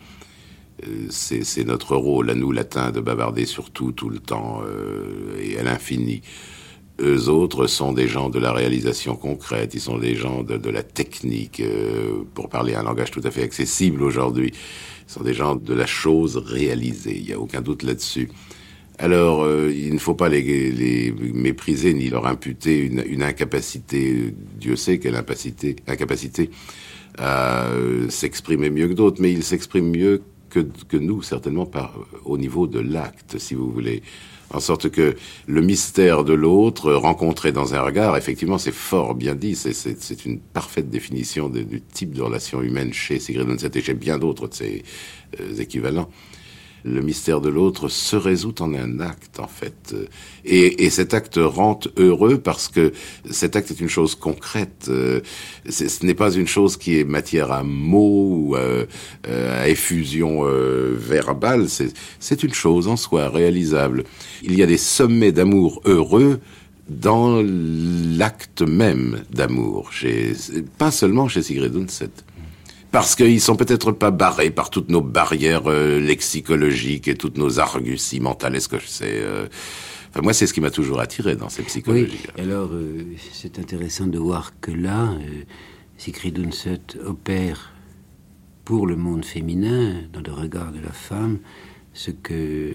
[SPEAKER 4] Euh, c'est notre rôle, à nous latins, de bavarder sur tout, tout le temps euh, et à l'infini. Eux autres sont des gens de la réalisation concrète, ils sont des gens de, de la technique, euh, pour parler un langage tout à fait accessible aujourd'hui. Ils sont des gens de la chose réalisée, il n'y a aucun doute là-dessus. Alors, euh, il ne faut pas les, les, mépriser ni leur imputer une, une incapacité, Dieu sait quelle incapacité, incapacité à euh, s'exprimer mieux que d'autres, mais ils s'expriment mieux que, que, nous, certainement par, au niveau de l'acte, si vous voulez. En sorte que le mystère de l'autre, rencontré dans un regard, effectivement, c'est fort bien dit, c'est une parfaite définition de, du type de relation humaine chez Sigrid Undset et chez bien d'autres de ses euh, équivalents. Le mystère de l'autre se résout en un acte, en fait. Et, cet acte rend heureux parce que cet acte est une chose concrète. Euh, ce n'est pas une chose qui est matière à mots ou à, à effusion euh, verbale. C'est une chose en soi réalisable. Il y a des sommets d'amour heureux dans l'acte même d'amour, pas seulement chez Sigrid Undset parce qu'ils sont peut-être pas barrés par toutes nos barrières euh, lexicologiques et toutes nos arguties mentales. Est-ce que je sais euh, Enfin, moi, c'est ce qui m'a toujours attiré dans cette psychologie.
[SPEAKER 3] Oui. Alors, euh, c'est intéressant de voir que là, Sigrid Undset opère pour le monde féminin, dans le regard de la femme, ce que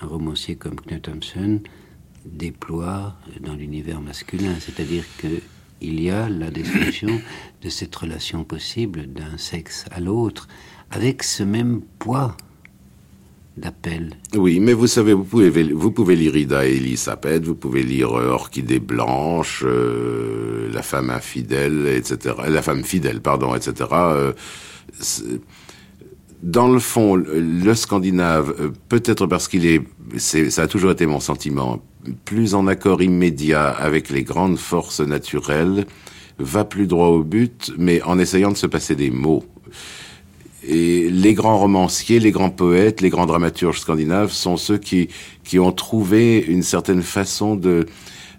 [SPEAKER 3] un romancier comme Knut Thompson déploie dans l'univers masculin, c'est-à-dire que il y a la description de cette relation possible d'un sexe à l'autre, avec ce même poids d'appel.
[SPEAKER 4] Oui, mais vous savez, vous pouvez, lire Ida et Elisabeth, vous pouvez lire Orchidée blanche, euh, La femme infidèle, etc. La femme fidèle, pardon, etc. dans le fond, le scandinave, peut-être parce qu'il est, ça a toujours été mon sentiment, plus en accord immédiat avec les grandes forces naturelles, va plus droit au but, mais en essayant de se passer des mots. Et les grands romanciers, les grands poètes, les grands dramaturges scandinaves sont ceux qui, qui ont trouvé une certaine façon de,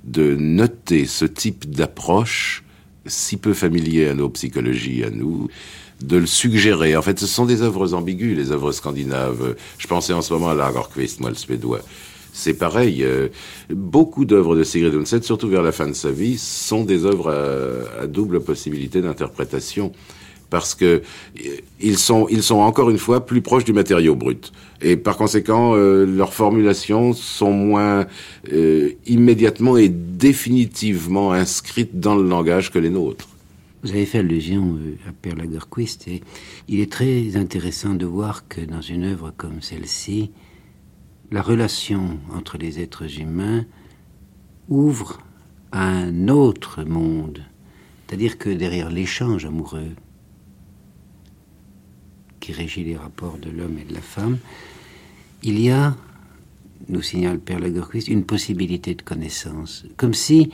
[SPEAKER 4] de noter ce type d'approche si peu familier à nos psychologies, à nous, de le suggérer. En fait, ce sont des œuvres ambiguës, les œuvres scandinaves. Je pensais en ce moment à Lagerquist, moi, le suédois c'est pareil. Euh, beaucoup d'œuvres de Sigrid Undset, surtout vers la fin de sa vie, sont des œuvres à, double possibilité d'interprétation parce que euh, ils sont, ils sont encore une fois plus proches du matériau brut. Et par conséquent, euh, leurs formulations sont moins immédiatement et définitivement inscrites dans le langage que les nôtres.
[SPEAKER 3] Vous avez fait allusion à Père Lagerquist et il est très intéressant de voir que dans une œuvre comme celle-ci, la relation entre les êtres humains ouvre à un autre monde. C'est-à-dire que derrière l'échange amoureux qui régit les rapports de l'homme et de la femme, il y a, nous signale Père Lagerquist, une possibilité de connaissance. Comme si,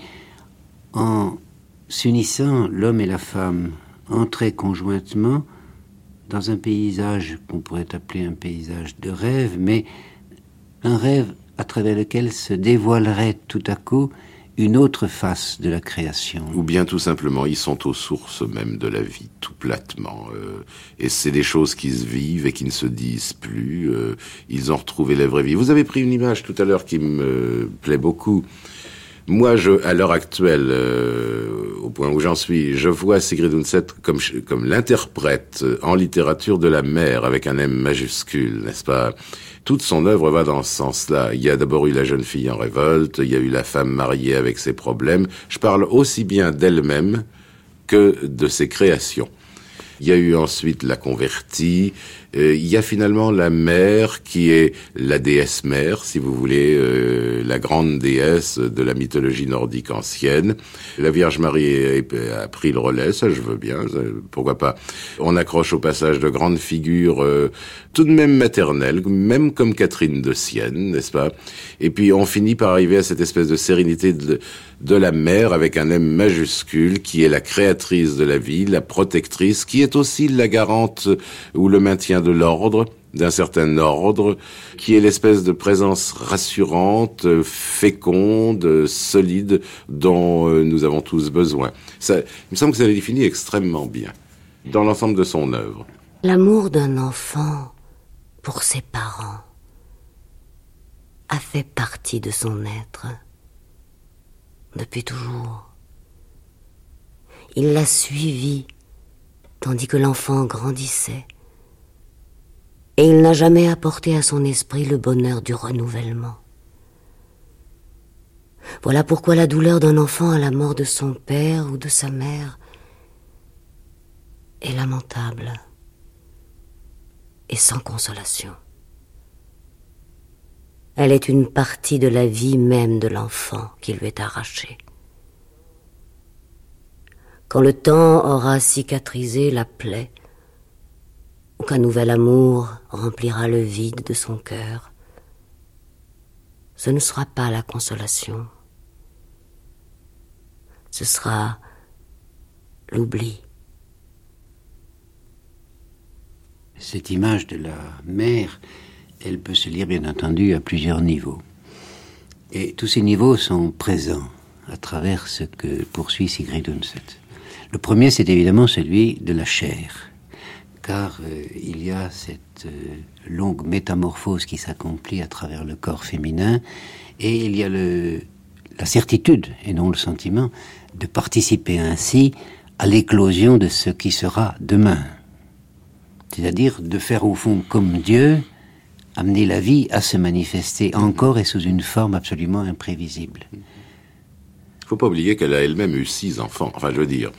[SPEAKER 3] en s'unissant l'homme et la femme entraient conjointement dans un paysage qu'on pourrait appeler un paysage de rêve, mais un rêve à travers lequel se dévoilerait tout à coup une autre face de la création.
[SPEAKER 4] Ou bien tout simplement, ils sont aux sources même de la vie, tout platement. Euh, et c'est des choses qui se vivent et qui ne se disent plus. Euh, ils ont retrouvé la vraie vie. Vous avez pris une image tout à l'heure qui me plaît beaucoup. Moi, je, à l'heure actuelle, euh, au point où j'en suis, je vois Sigrid Undset comme, comme l'interprète en littérature de la mère avec un M majuscule, n'est-ce pas? Toute son œuvre va dans ce sens-là. Il y a d'abord eu la jeune fille en révolte, il y a eu la femme mariée avec ses problèmes. Je parle aussi bien d'elle-même que de ses créations. Il y a eu ensuite la convertie, euh, il y a finalement la mère qui est la déesse mère, si vous voulez, euh, la grande déesse de la mythologie nordique ancienne. La Vierge Marie a pris le relais, ça je veux bien, pourquoi pas. On accroche au passage de grandes figures euh, tout de même maternelles, même comme Catherine de Sienne, n'est-ce pas? Et puis on finit par arriver à cette espèce de sérénité de, de la mère avec un M majuscule qui est la créatrice de la vie, la protectrice, qui est aussi la garante ou le maintien de l'ordre, d'un certain ordre, qui est l'espèce de présence rassurante, féconde, solide, dont euh, nous avons tous besoin. Il me semble que ça le définit extrêmement bien, dans l'ensemble de son œuvre.
[SPEAKER 5] L'amour d'un enfant pour ses parents a fait partie de son être depuis toujours. Il l'a suivi tandis que l'enfant grandissait et il n'a jamais apporté à son esprit le bonheur du renouvellement. Voilà pourquoi la douleur d'un enfant à la mort de son père ou de sa mère est lamentable et sans consolation. Elle est une partie de la vie même de l'enfant qui lui est arrachée. Quand le temps aura cicatrisé la plaie, ou qu'un nouvel amour remplira le vide de son cœur. Ce ne sera pas la consolation. Ce sera l'oubli.
[SPEAKER 3] Cette image de la mère, elle peut se lire bien entendu à plusieurs niveaux. Et tous ces niveaux sont présents à travers ce que poursuit Sigrid Undset. Le premier, c'est évidemment celui de la chair, car euh, il y a cette euh, longue métamorphose qui s'accomplit à travers le corps féminin, et il y a la certitude, et non le sentiment, de participer ainsi à l'éclosion de ce qui sera demain. C'est-à-dire de faire au fond comme Dieu, amener la vie à se manifester encore et sous une forme absolument imprévisible.
[SPEAKER 4] Il ne faut pas oublier qu'elle a elle-même eu six enfants. Enfin, je veux dire,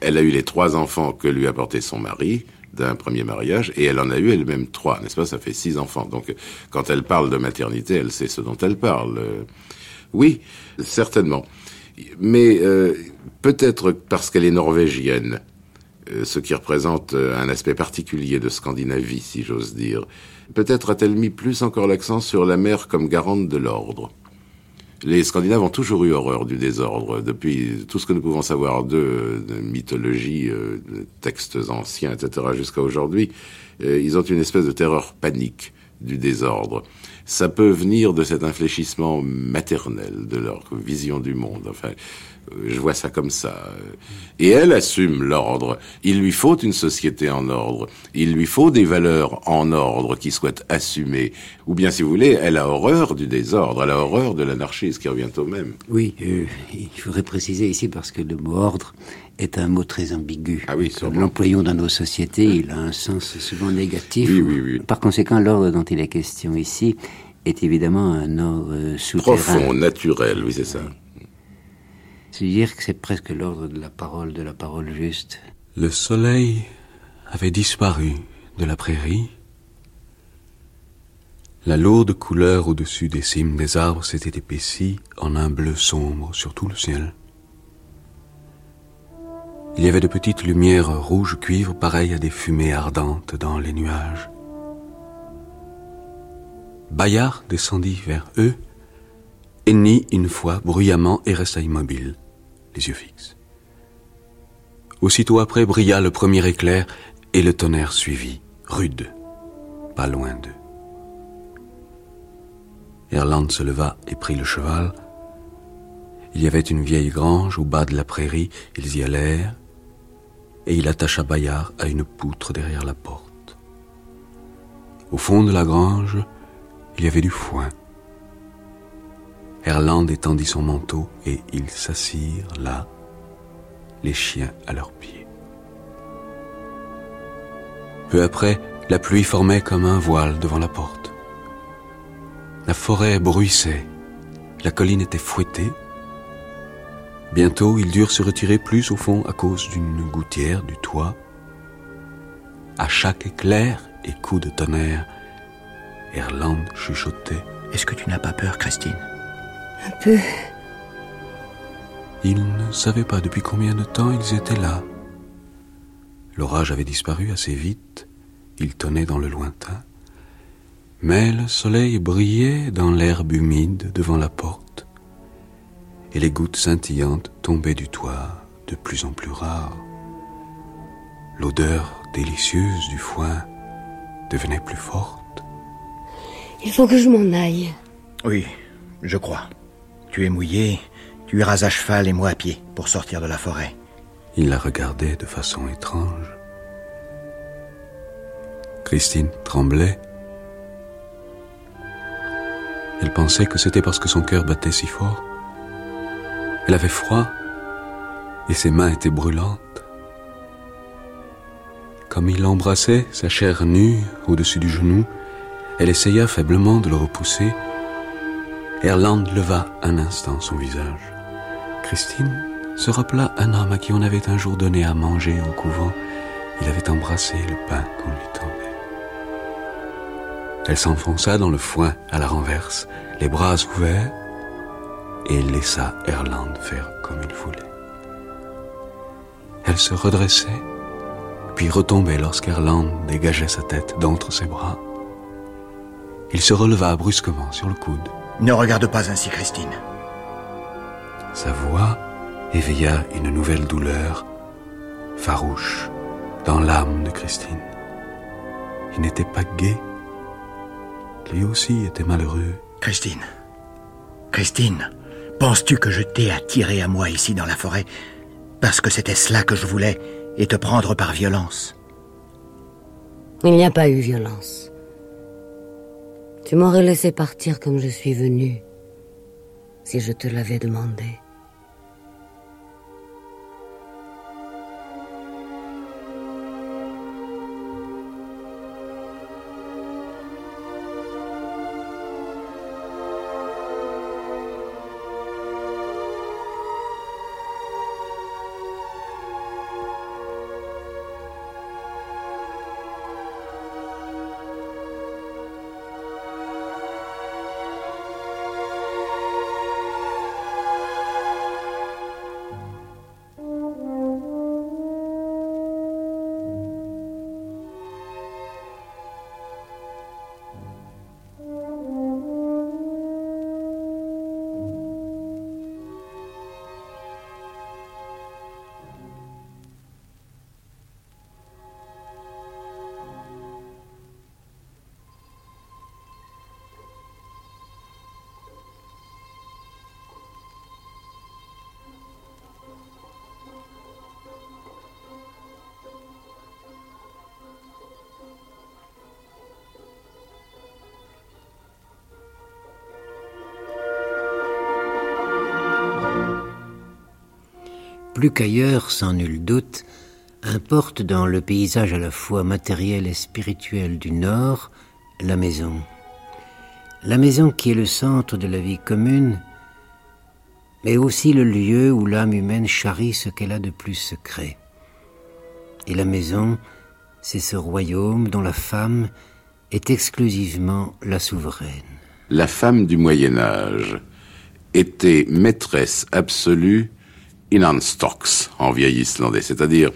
[SPEAKER 4] elle a eu les trois enfants que lui a portés son mari d'un premier mariage, et elle en a eu elle-même trois, n'est-ce pas? Ça fait six enfants. Donc, quand elle parle de maternité, elle sait ce dont elle parle. Oui, certainement. Mais euh, peut-être parce qu'elle est norvégienne, euh, ce qui représente euh, un aspect particulier de Scandinavie, si j'ose dire. Peut-être a-t-elle mis plus encore l'accent sur la mer comme garante de l'ordre. Les Scandinaves ont toujours eu horreur du désordre, depuis tout ce que nous pouvons savoir d'eux, de mythologie, de textes anciens, etc., jusqu'à aujourd'hui. Ils ont une espèce de terreur panique du désordre ça peut venir de cet infléchissement maternel de leur vision du monde. Enfin, euh, je vois ça comme ça. Et elle assume l'ordre. Il lui faut une société en ordre. Il lui faut des valeurs en ordre qui soient assumées. Ou bien, si vous voulez, elle a horreur du désordre, elle a horreur de l'anarchie, ce qui revient au même.
[SPEAKER 3] Oui, euh, il faudrait préciser ici parce que le mot ordre est un mot très ambigu.
[SPEAKER 4] Ah oui,
[SPEAKER 3] l'employons dans nos sociétés, il a un sens souvent négatif.
[SPEAKER 4] Oui, oui, oui.
[SPEAKER 3] Par conséquent, l'ordre dont il est question ici est évidemment un ordre souterrain.
[SPEAKER 4] Profond, naturel, oui, c'est ça.
[SPEAKER 3] C'est-à-dire que c'est presque l'ordre de la parole, de la parole juste.
[SPEAKER 6] Le soleil avait disparu de la prairie. La lourde couleur au-dessus des cimes des arbres s'était épaissie en un bleu sombre sur tout le ciel. Il y avait de petites lumières rouges cuivre pareilles à des fumées ardentes dans les nuages. Bayard descendit vers eux, hennit une fois bruyamment et resta immobile, les yeux fixes. Aussitôt après brilla le premier éclair et le tonnerre suivit, rude, pas loin d'eux. Erland se leva et prit le cheval. Il y avait une vieille grange au bas de la prairie, ils y allèrent, et il attacha Bayard à une poutre derrière la porte. Au fond de la grange, il y avait du foin. Erland étendit son manteau et ils s'assirent là, les chiens à leurs pieds. Peu après, la pluie formait comme un voile devant la porte. La forêt bruissait, la colline était fouettée, Bientôt, ils durent se retirer plus au fond à cause d'une gouttière du toit. À chaque éclair et coup de tonnerre, Erland chuchotait.
[SPEAKER 2] Est-ce que tu n'as pas peur, Christine?
[SPEAKER 5] Un peu.
[SPEAKER 6] Ils ne savaient pas depuis combien de temps ils étaient là. L'orage avait disparu assez vite, il tonnait dans le lointain, mais le soleil brillait dans l'herbe humide devant la porte et les gouttes scintillantes tombaient du toit de plus en plus rares. L'odeur délicieuse du foin devenait plus forte.
[SPEAKER 5] Il faut que je m'en aille.
[SPEAKER 2] Oui, je crois. Tu es mouillé, tu iras à cheval et moi à pied pour sortir de la forêt.
[SPEAKER 6] Il la regardait de façon étrange. Christine tremblait. Elle pensait que c'était parce que son cœur battait si fort. Elle avait froid et ses mains étaient brûlantes. Comme il l'embrassait, sa chair nue au-dessus du genou, elle essaya faiblement de le repousser. Erland leva un instant son visage. Christine se rappela un homme à qui on avait un jour donné à manger au couvent. Il avait embrassé le pain qu'on lui tendait. Elle s'enfonça dans le foin à la renverse, les bras ouverts, et laissa Erland faire comme il voulait. Elle se redressait, puis retombait lorsqu'Erland dégageait sa tête d'entre ses bras. Il se releva brusquement sur le coude.
[SPEAKER 2] Ne regarde pas ainsi, Christine.
[SPEAKER 6] Sa voix éveilla une nouvelle douleur, farouche, dans l'âme de Christine. Il n'était pas gai. Lui aussi était malheureux.
[SPEAKER 2] Christine. Christine, penses-tu que je t'ai attiré à moi ici dans la forêt parce que c'était cela que je voulais et te prendre par violence?
[SPEAKER 5] Il n'y a pas eu violence. Tu m'aurais laissé partir comme je suis venu si je te l'avais demandé.
[SPEAKER 3] Plus qu'ailleurs, sans nul doute, importe dans le paysage à la fois matériel et spirituel du Nord la maison. La maison qui est le centre de la vie commune, mais aussi le lieu où l'âme humaine charrie ce qu'elle a de plus secret. Et la maison, c'est ce royaume dont la femme est exclusivement la souveraine.
[SPEAKER 4] La femme du Moyen Âge était maîtresse absolue Inanstocks en vieil islandais, c'est-à-dire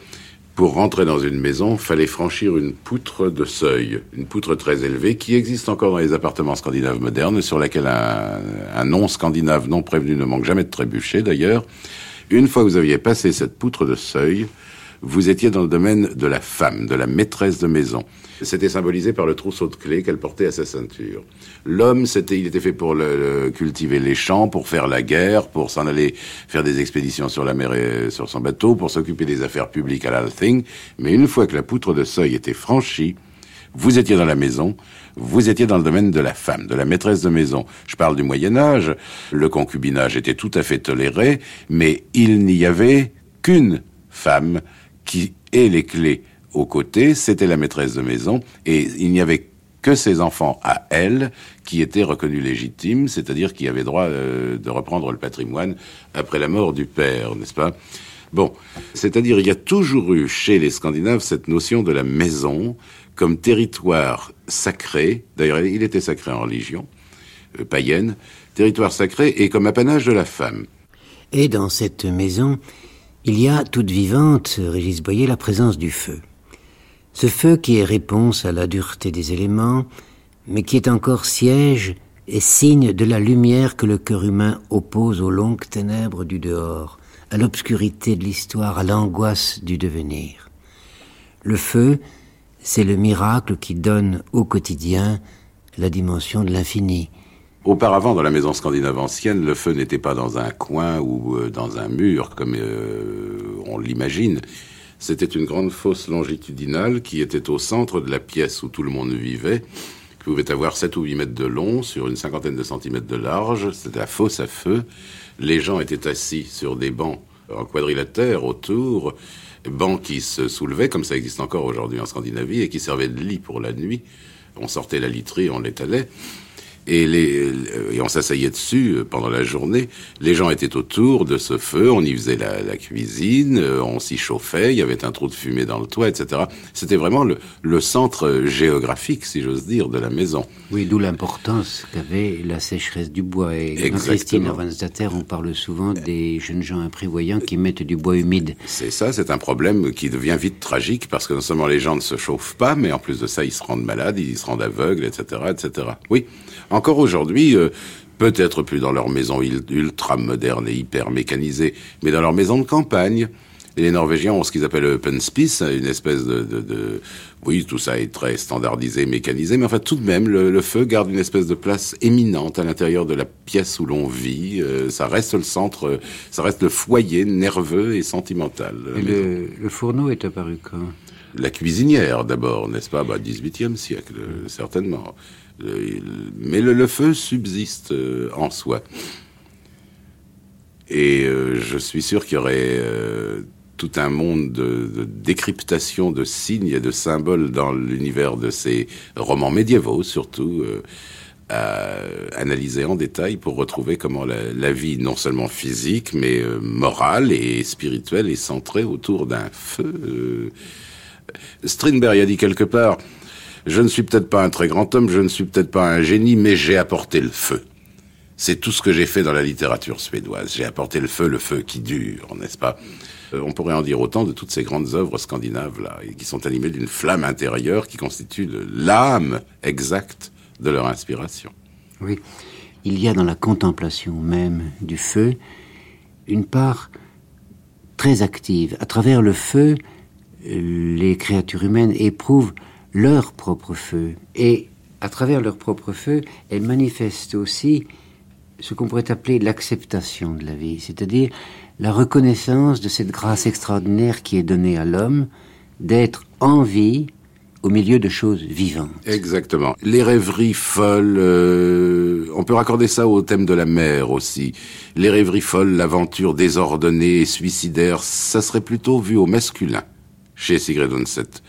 [SPEAKER 4] pour rentrer dans une maison, fallait franchir une poutre de seuil, une poutre très élevée qui existe encore dans les appartements scandinaves modernes, sur laquelle un, un nom scandinave non prévenu ne manque jamais de trébucher d'ailleurs. Une fois que vous aviez passé cette poutre de seuil, vous étiez dans le domaine de la femme, de la maîtresse de maison. C'était symbolisé par le trousseau de clés qu'elle portait à sa ceinture. L'homme, il était fait pour cultiver les champs, pour faire la guerre, pour s'en aller faire des expéditions sur la mer et sur son bateau, pour s'occuper des affaires publiques à l'Althing. Mais une fois que la poutre de seuil était franchie, vous étiez dans la maison, vous étiez dans le domaine de la femme, de la maîtresse de maison. Je parle du Moyen Âge, le concubinage était tout à fait toléré, mais il n'y avait qu'une femme qui ait les clés aux côtés, c'était la maîtresse de maison, et il n'y avait que ses enfants à elle qui étaient reconnus légitimes, c'est-à-dire qui avaient droit euh, de reprendre le patrimoine après la mort du père, n'est-ce pas? Bon, c'est-à-dire il y a toujours eu chez les Scandinaves cette notion de la maison comme territoire sacré, d'ailleurs il était sacré en religion euh, païenne, territoire sacré et comme apanage de la femme.
[SPEAKER 3] Et dans cette maison, il y a toute vivante, Régis Boyer, la présence du feu. Ce feu qui est réponse à la dureté des éléments, mais qui est encore siège et signe de la lumière que le cœur humain oppose aux longues ténèbres du dehors, à l'obscurité de l'histoire, à l'angoisse du devenir. Le feu, c'est le miracle qui donne au quotidien la dimension de l'infini,
[SPEAKER 4] Auparavant, dans la maison scandinave ancienne, le feu n'était pas dans un coin ou euh, dans un mur, comme euh, on l'imagine. C'était une grande fosse longitudinale qui était au centre de la pièce où tout le monde vivait, qui pouvait avoir 7 ou 8 mètres de long sur une cinquantaine de centimètres de large. C'était la fosse à feu. Les gens étaient assis sur des bancs en quadrilatère autour, bancs qui se soulevaient, comme ça existe encore aujourd'hui en Scandinavie, et qui servaient de lit pour la nuit. On sortait la literie, on l'étalait. Et, les, et on s'asseyait dessus euh, pendant la journée. Les gens étaient autour de ce feu, on y faisait la, la cuisine, euh, on s'y chauffait, il y avait un trou de fumée dans le toit, etc. C'était vraiment le, le, centre géographique, si j'ose dire, de la maison.
[SPEAKER 3] Oui, d'où l'importance qu'avait la sécheresse du bois. Et dans Christine Ransdatter, on parle souvent des jeunes gens imprévoyants qui mettent du bois humide.
[SPEAKER 4] C'est ça, c'est un problème qui devient vite tragique parce que non seulement les gens ne se chauffent pas, mais en plus de ça, ils se rendent malades, ils se rendent aveugles, etc., etc. Oui. Encore aujourd'hui, euh, peut-être plus dans leur maison ultra moderne et hyper mécanisée, mais dans leur maison de campagne. Et les Norvégiens ont ce qu'ils appellent open space, une espèce de, de, de, Oui, tout ça est très standardisé, mécanisé, mais enfin tout de même, le, feu garde une espèce de place éminente à l'intérieur de la pièce où l'on vit. Euh, ça reste le centre, ça reste le foyer nerveux et sentimental.
[SPEAKER 3] Et le, le, fourneau est apparu quand?
[SPEAKER 4] La cuisinière d'abord, n'est-ce pas? Bah, 18e siècle, certainement mais le, feu subsiste euh, en soi. Et euh, je suis sûr qu'il y aurait euh, tout un monde de, décryptation de signes et de symboles dans l'univers de ces romans médiévaux, surtout, à analyser en détail pour retrouver comment la, vie, non seulement physique, mais morale et spirituelle, est centrée autour d'un feu. Strindberg a dit quelque part, je ne suis peut-être pas un très grand homme, je ne suis peut-être pas un génie, mais j'ai apporté le feu. C'est tout ce que j'ai fait dans la littérature suédoise. J'ai apporté le feu, le feu qui dure, n'est-ce pas? Euh, On pourrait en dire autant de toutes ces grandes œuvres scandinaves là, qui sont animées d'une flamme intérieure qui constitue l'âme exacte de leur inspiration.
[SPEAKER 3] Oui, il y a dans la contemplation même du feu une part très active. À travers le feu, les créatures humaines éprouvent leur propre feu. Et à travers leur propre feu, elles manifestent aussi ce qu'on pourrait appeler l'acceptation de la vie, c'est-à-dire la reconnaissance de cette grâce extraordinaire qui est donnée à l'homme d'être en vie au milieu de choses vivantes.
[SPEAKER 4] Exactement. Les rêveries folles, euh, on peut raccorder ça au thème de la mer aussi. Les rêveries folles, l'aventure désordonnée et suicidaire, ça serait plutôt vu au masculin chez Sigrid Undset.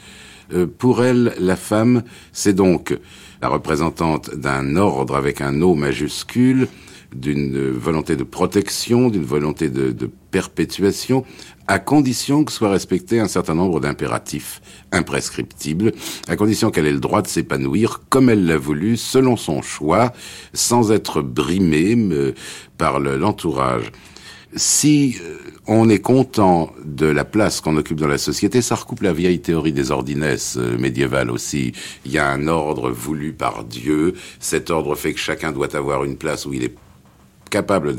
[SPEAKER 4] Euh, pour elle, la femme, c'est donc la représentante d'un ordre avec un O majuscule, d'une volonté de protection, d'une volonté de, perpétuation, à condition que soit respecté un certain nombre d'impératifs imprescriptibles, à condition qu'elle ait le droit de s'épanouir comme elle l'a voulu, selon son choix, sans être brimée euh, par l'entourage. Si euh, on est content de la place qu'on occupe dans la société. Ça recoupe la vieille théorie des ordinesses euh, médiévales aussi. Il y a un ordre voulu par Dieu. Cet ordre fait que chacun doit avoir une place où il est capable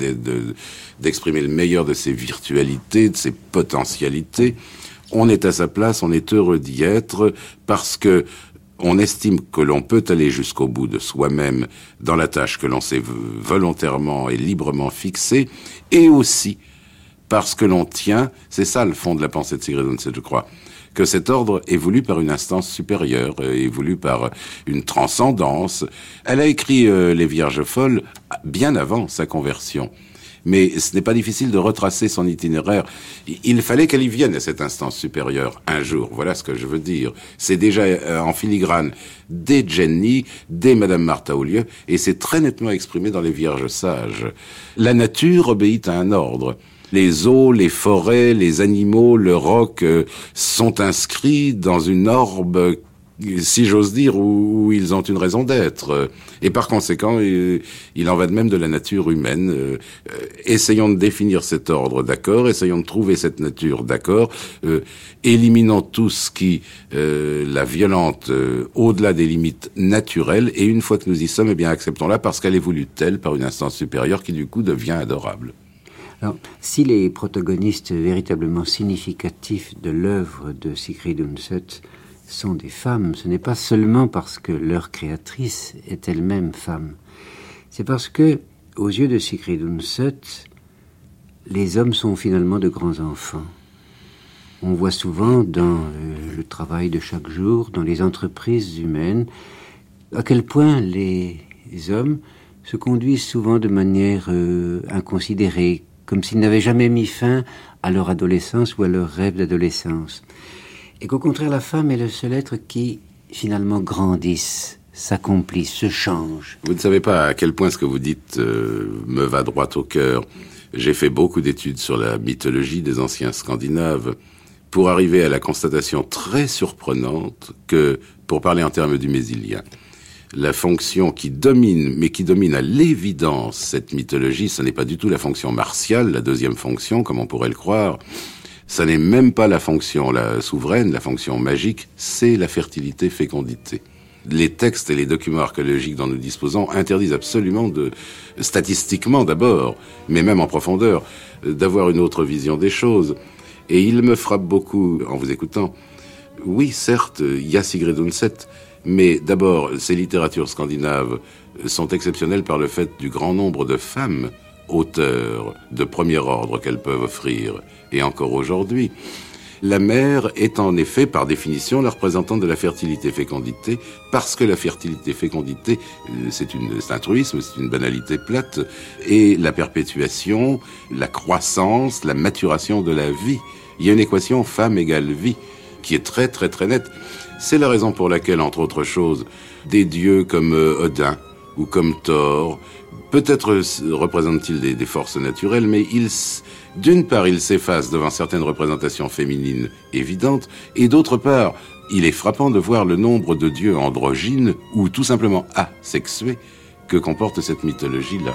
[SPEAKER 4] d'exprimer le meilleur de ses virtualités, de ses potentialités. On est à sa place, on est heureux d'y être parce que on estime que l'on peut aller jusqu'au bout de soi-même dans la tâche que l'on s'est volontairement et librement fixée, et aussi parce que l'on tient, c'est ça le fond de la pensée de Sigrid Undset, je crois, que cet ordre est voulu par une instance supérieure, euh, est voulu par une transcendance. Elle a écrit euh, Les Vierges folles bien avant sa conversion. Mais ce n'est pas difficile de retracer son itinéraire. Il fallait qu'elle y vienne à cette instance supérieure un jour. Voilà ce que je veux dire. C'est déjà euh, en filigrane dès Jenny, dès Madame Martha Aulieu, et c'est très nettement exprimé dans les Vierges sages. La nature obéit à un ordre les eaux, les forêts, les animaux, le roc euh, sont inscrits dans une orbe si j'ose dire, où, ils ont une raison d'être. Et par conséquent, il, en va de même de la nature humaine. Euh, essayons de définir cet ordre, d'accord Essayons de trouver cette nature, d'accord euh, Éliminons tout ce qui la violente au-delà des limites naturelles. Et une fois que nous y sommes, eh bien, acceptons-la parce qu'elle est voulue telle par une instance supérieure qui, du coup, devient adorable.
[SPEAKER 3] Alors, si les protagonistes véritablement significatifs de l'œuvre de Sigrid Undset sont des femmes, ce n'est pas seulement parce que leur créatrice est elle-même femme. C'est parce que, aux yeux de Sigrid Undset, les hommes sont finalement de grands enfants. On voit souvent dans euh, le travail de chaque jour, dans les entreprises humaines, à quel point les hommes se conduisent souvent de manière euh, inconsidérée, comme s'ils n'avaient jamais mis fin à leur adolescence ou à leur rêve d'adolescence. Et qu'au contraire, la femme est le seul être qui, finalement, grandisse s'accomplit, se change.
[SPEAKER 4] Vous ne savez pas à quel point ce que vous dites euh, me va droit au cœur. J'ai fait beaucoup d'études sur la mythologie des anciens Scandinaves pour arriver à la constatation très surprenante que, pour parler en termes du Mésilien, la fonction qui domine, mais qui domine à l'évidence cette mythologie, ce n'est pas du tout la fonction martiale, la deuxième fonction, comme on pourrait le croire. Ce n'est même pas la fonction la souveraine, la fonction magique, c'est la fertilité-fécondité. Les textes et les documents archéologiques dont nous disposons interdisent absolument de, statistiquement d'abord, mais même en profondeur, d'avoir une autre vision des choses. Et il me frappe beaucoup en vous écoutant. Oui, certes, il y a mais d'abord, ces littératures scandinaves sont exceptionnelles par le fait du grand nombre de femmes auteurs de premier ordre qu'elles peuvent offrir, et encore aujourd'hui. La mère est en effet, par définition, la représentante de la fertilité-fécondité, parce que la fertilité-fécondité, euh, c'est un truisme, c'est une banalité plate, et la perpétuation, la croissance, la maturation de la vie. Il y a une équation femme égale vie qui est très très très nette. C'est la raison pour laquelle, entre autres choses, des dieux comme euh, Odin ou comme Thor, peut-être représentent-ils des, forces naturelles, mais d'une part, ils s'effacent devant certaines représentations féminines évidentes, et d'autre part, il est frappant de voir le nombre de dieux androgynes ou tout simplement asexués que comporte cette mythologie-là.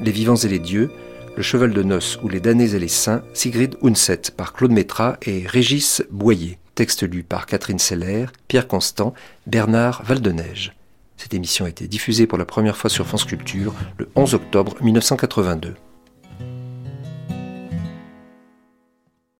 [SPEAKER 1] Les vivants et les dieux, le cheval de noces ou les damnés et les saints, Sigrid Undset par Claude Métra et Régis Boyer. Texte lu par Catherine Seller, Pierre Constant, Bernard Valdeneige. Cette émission a été diffusée pour la première fois sur France Culture le 11 octobre 1982.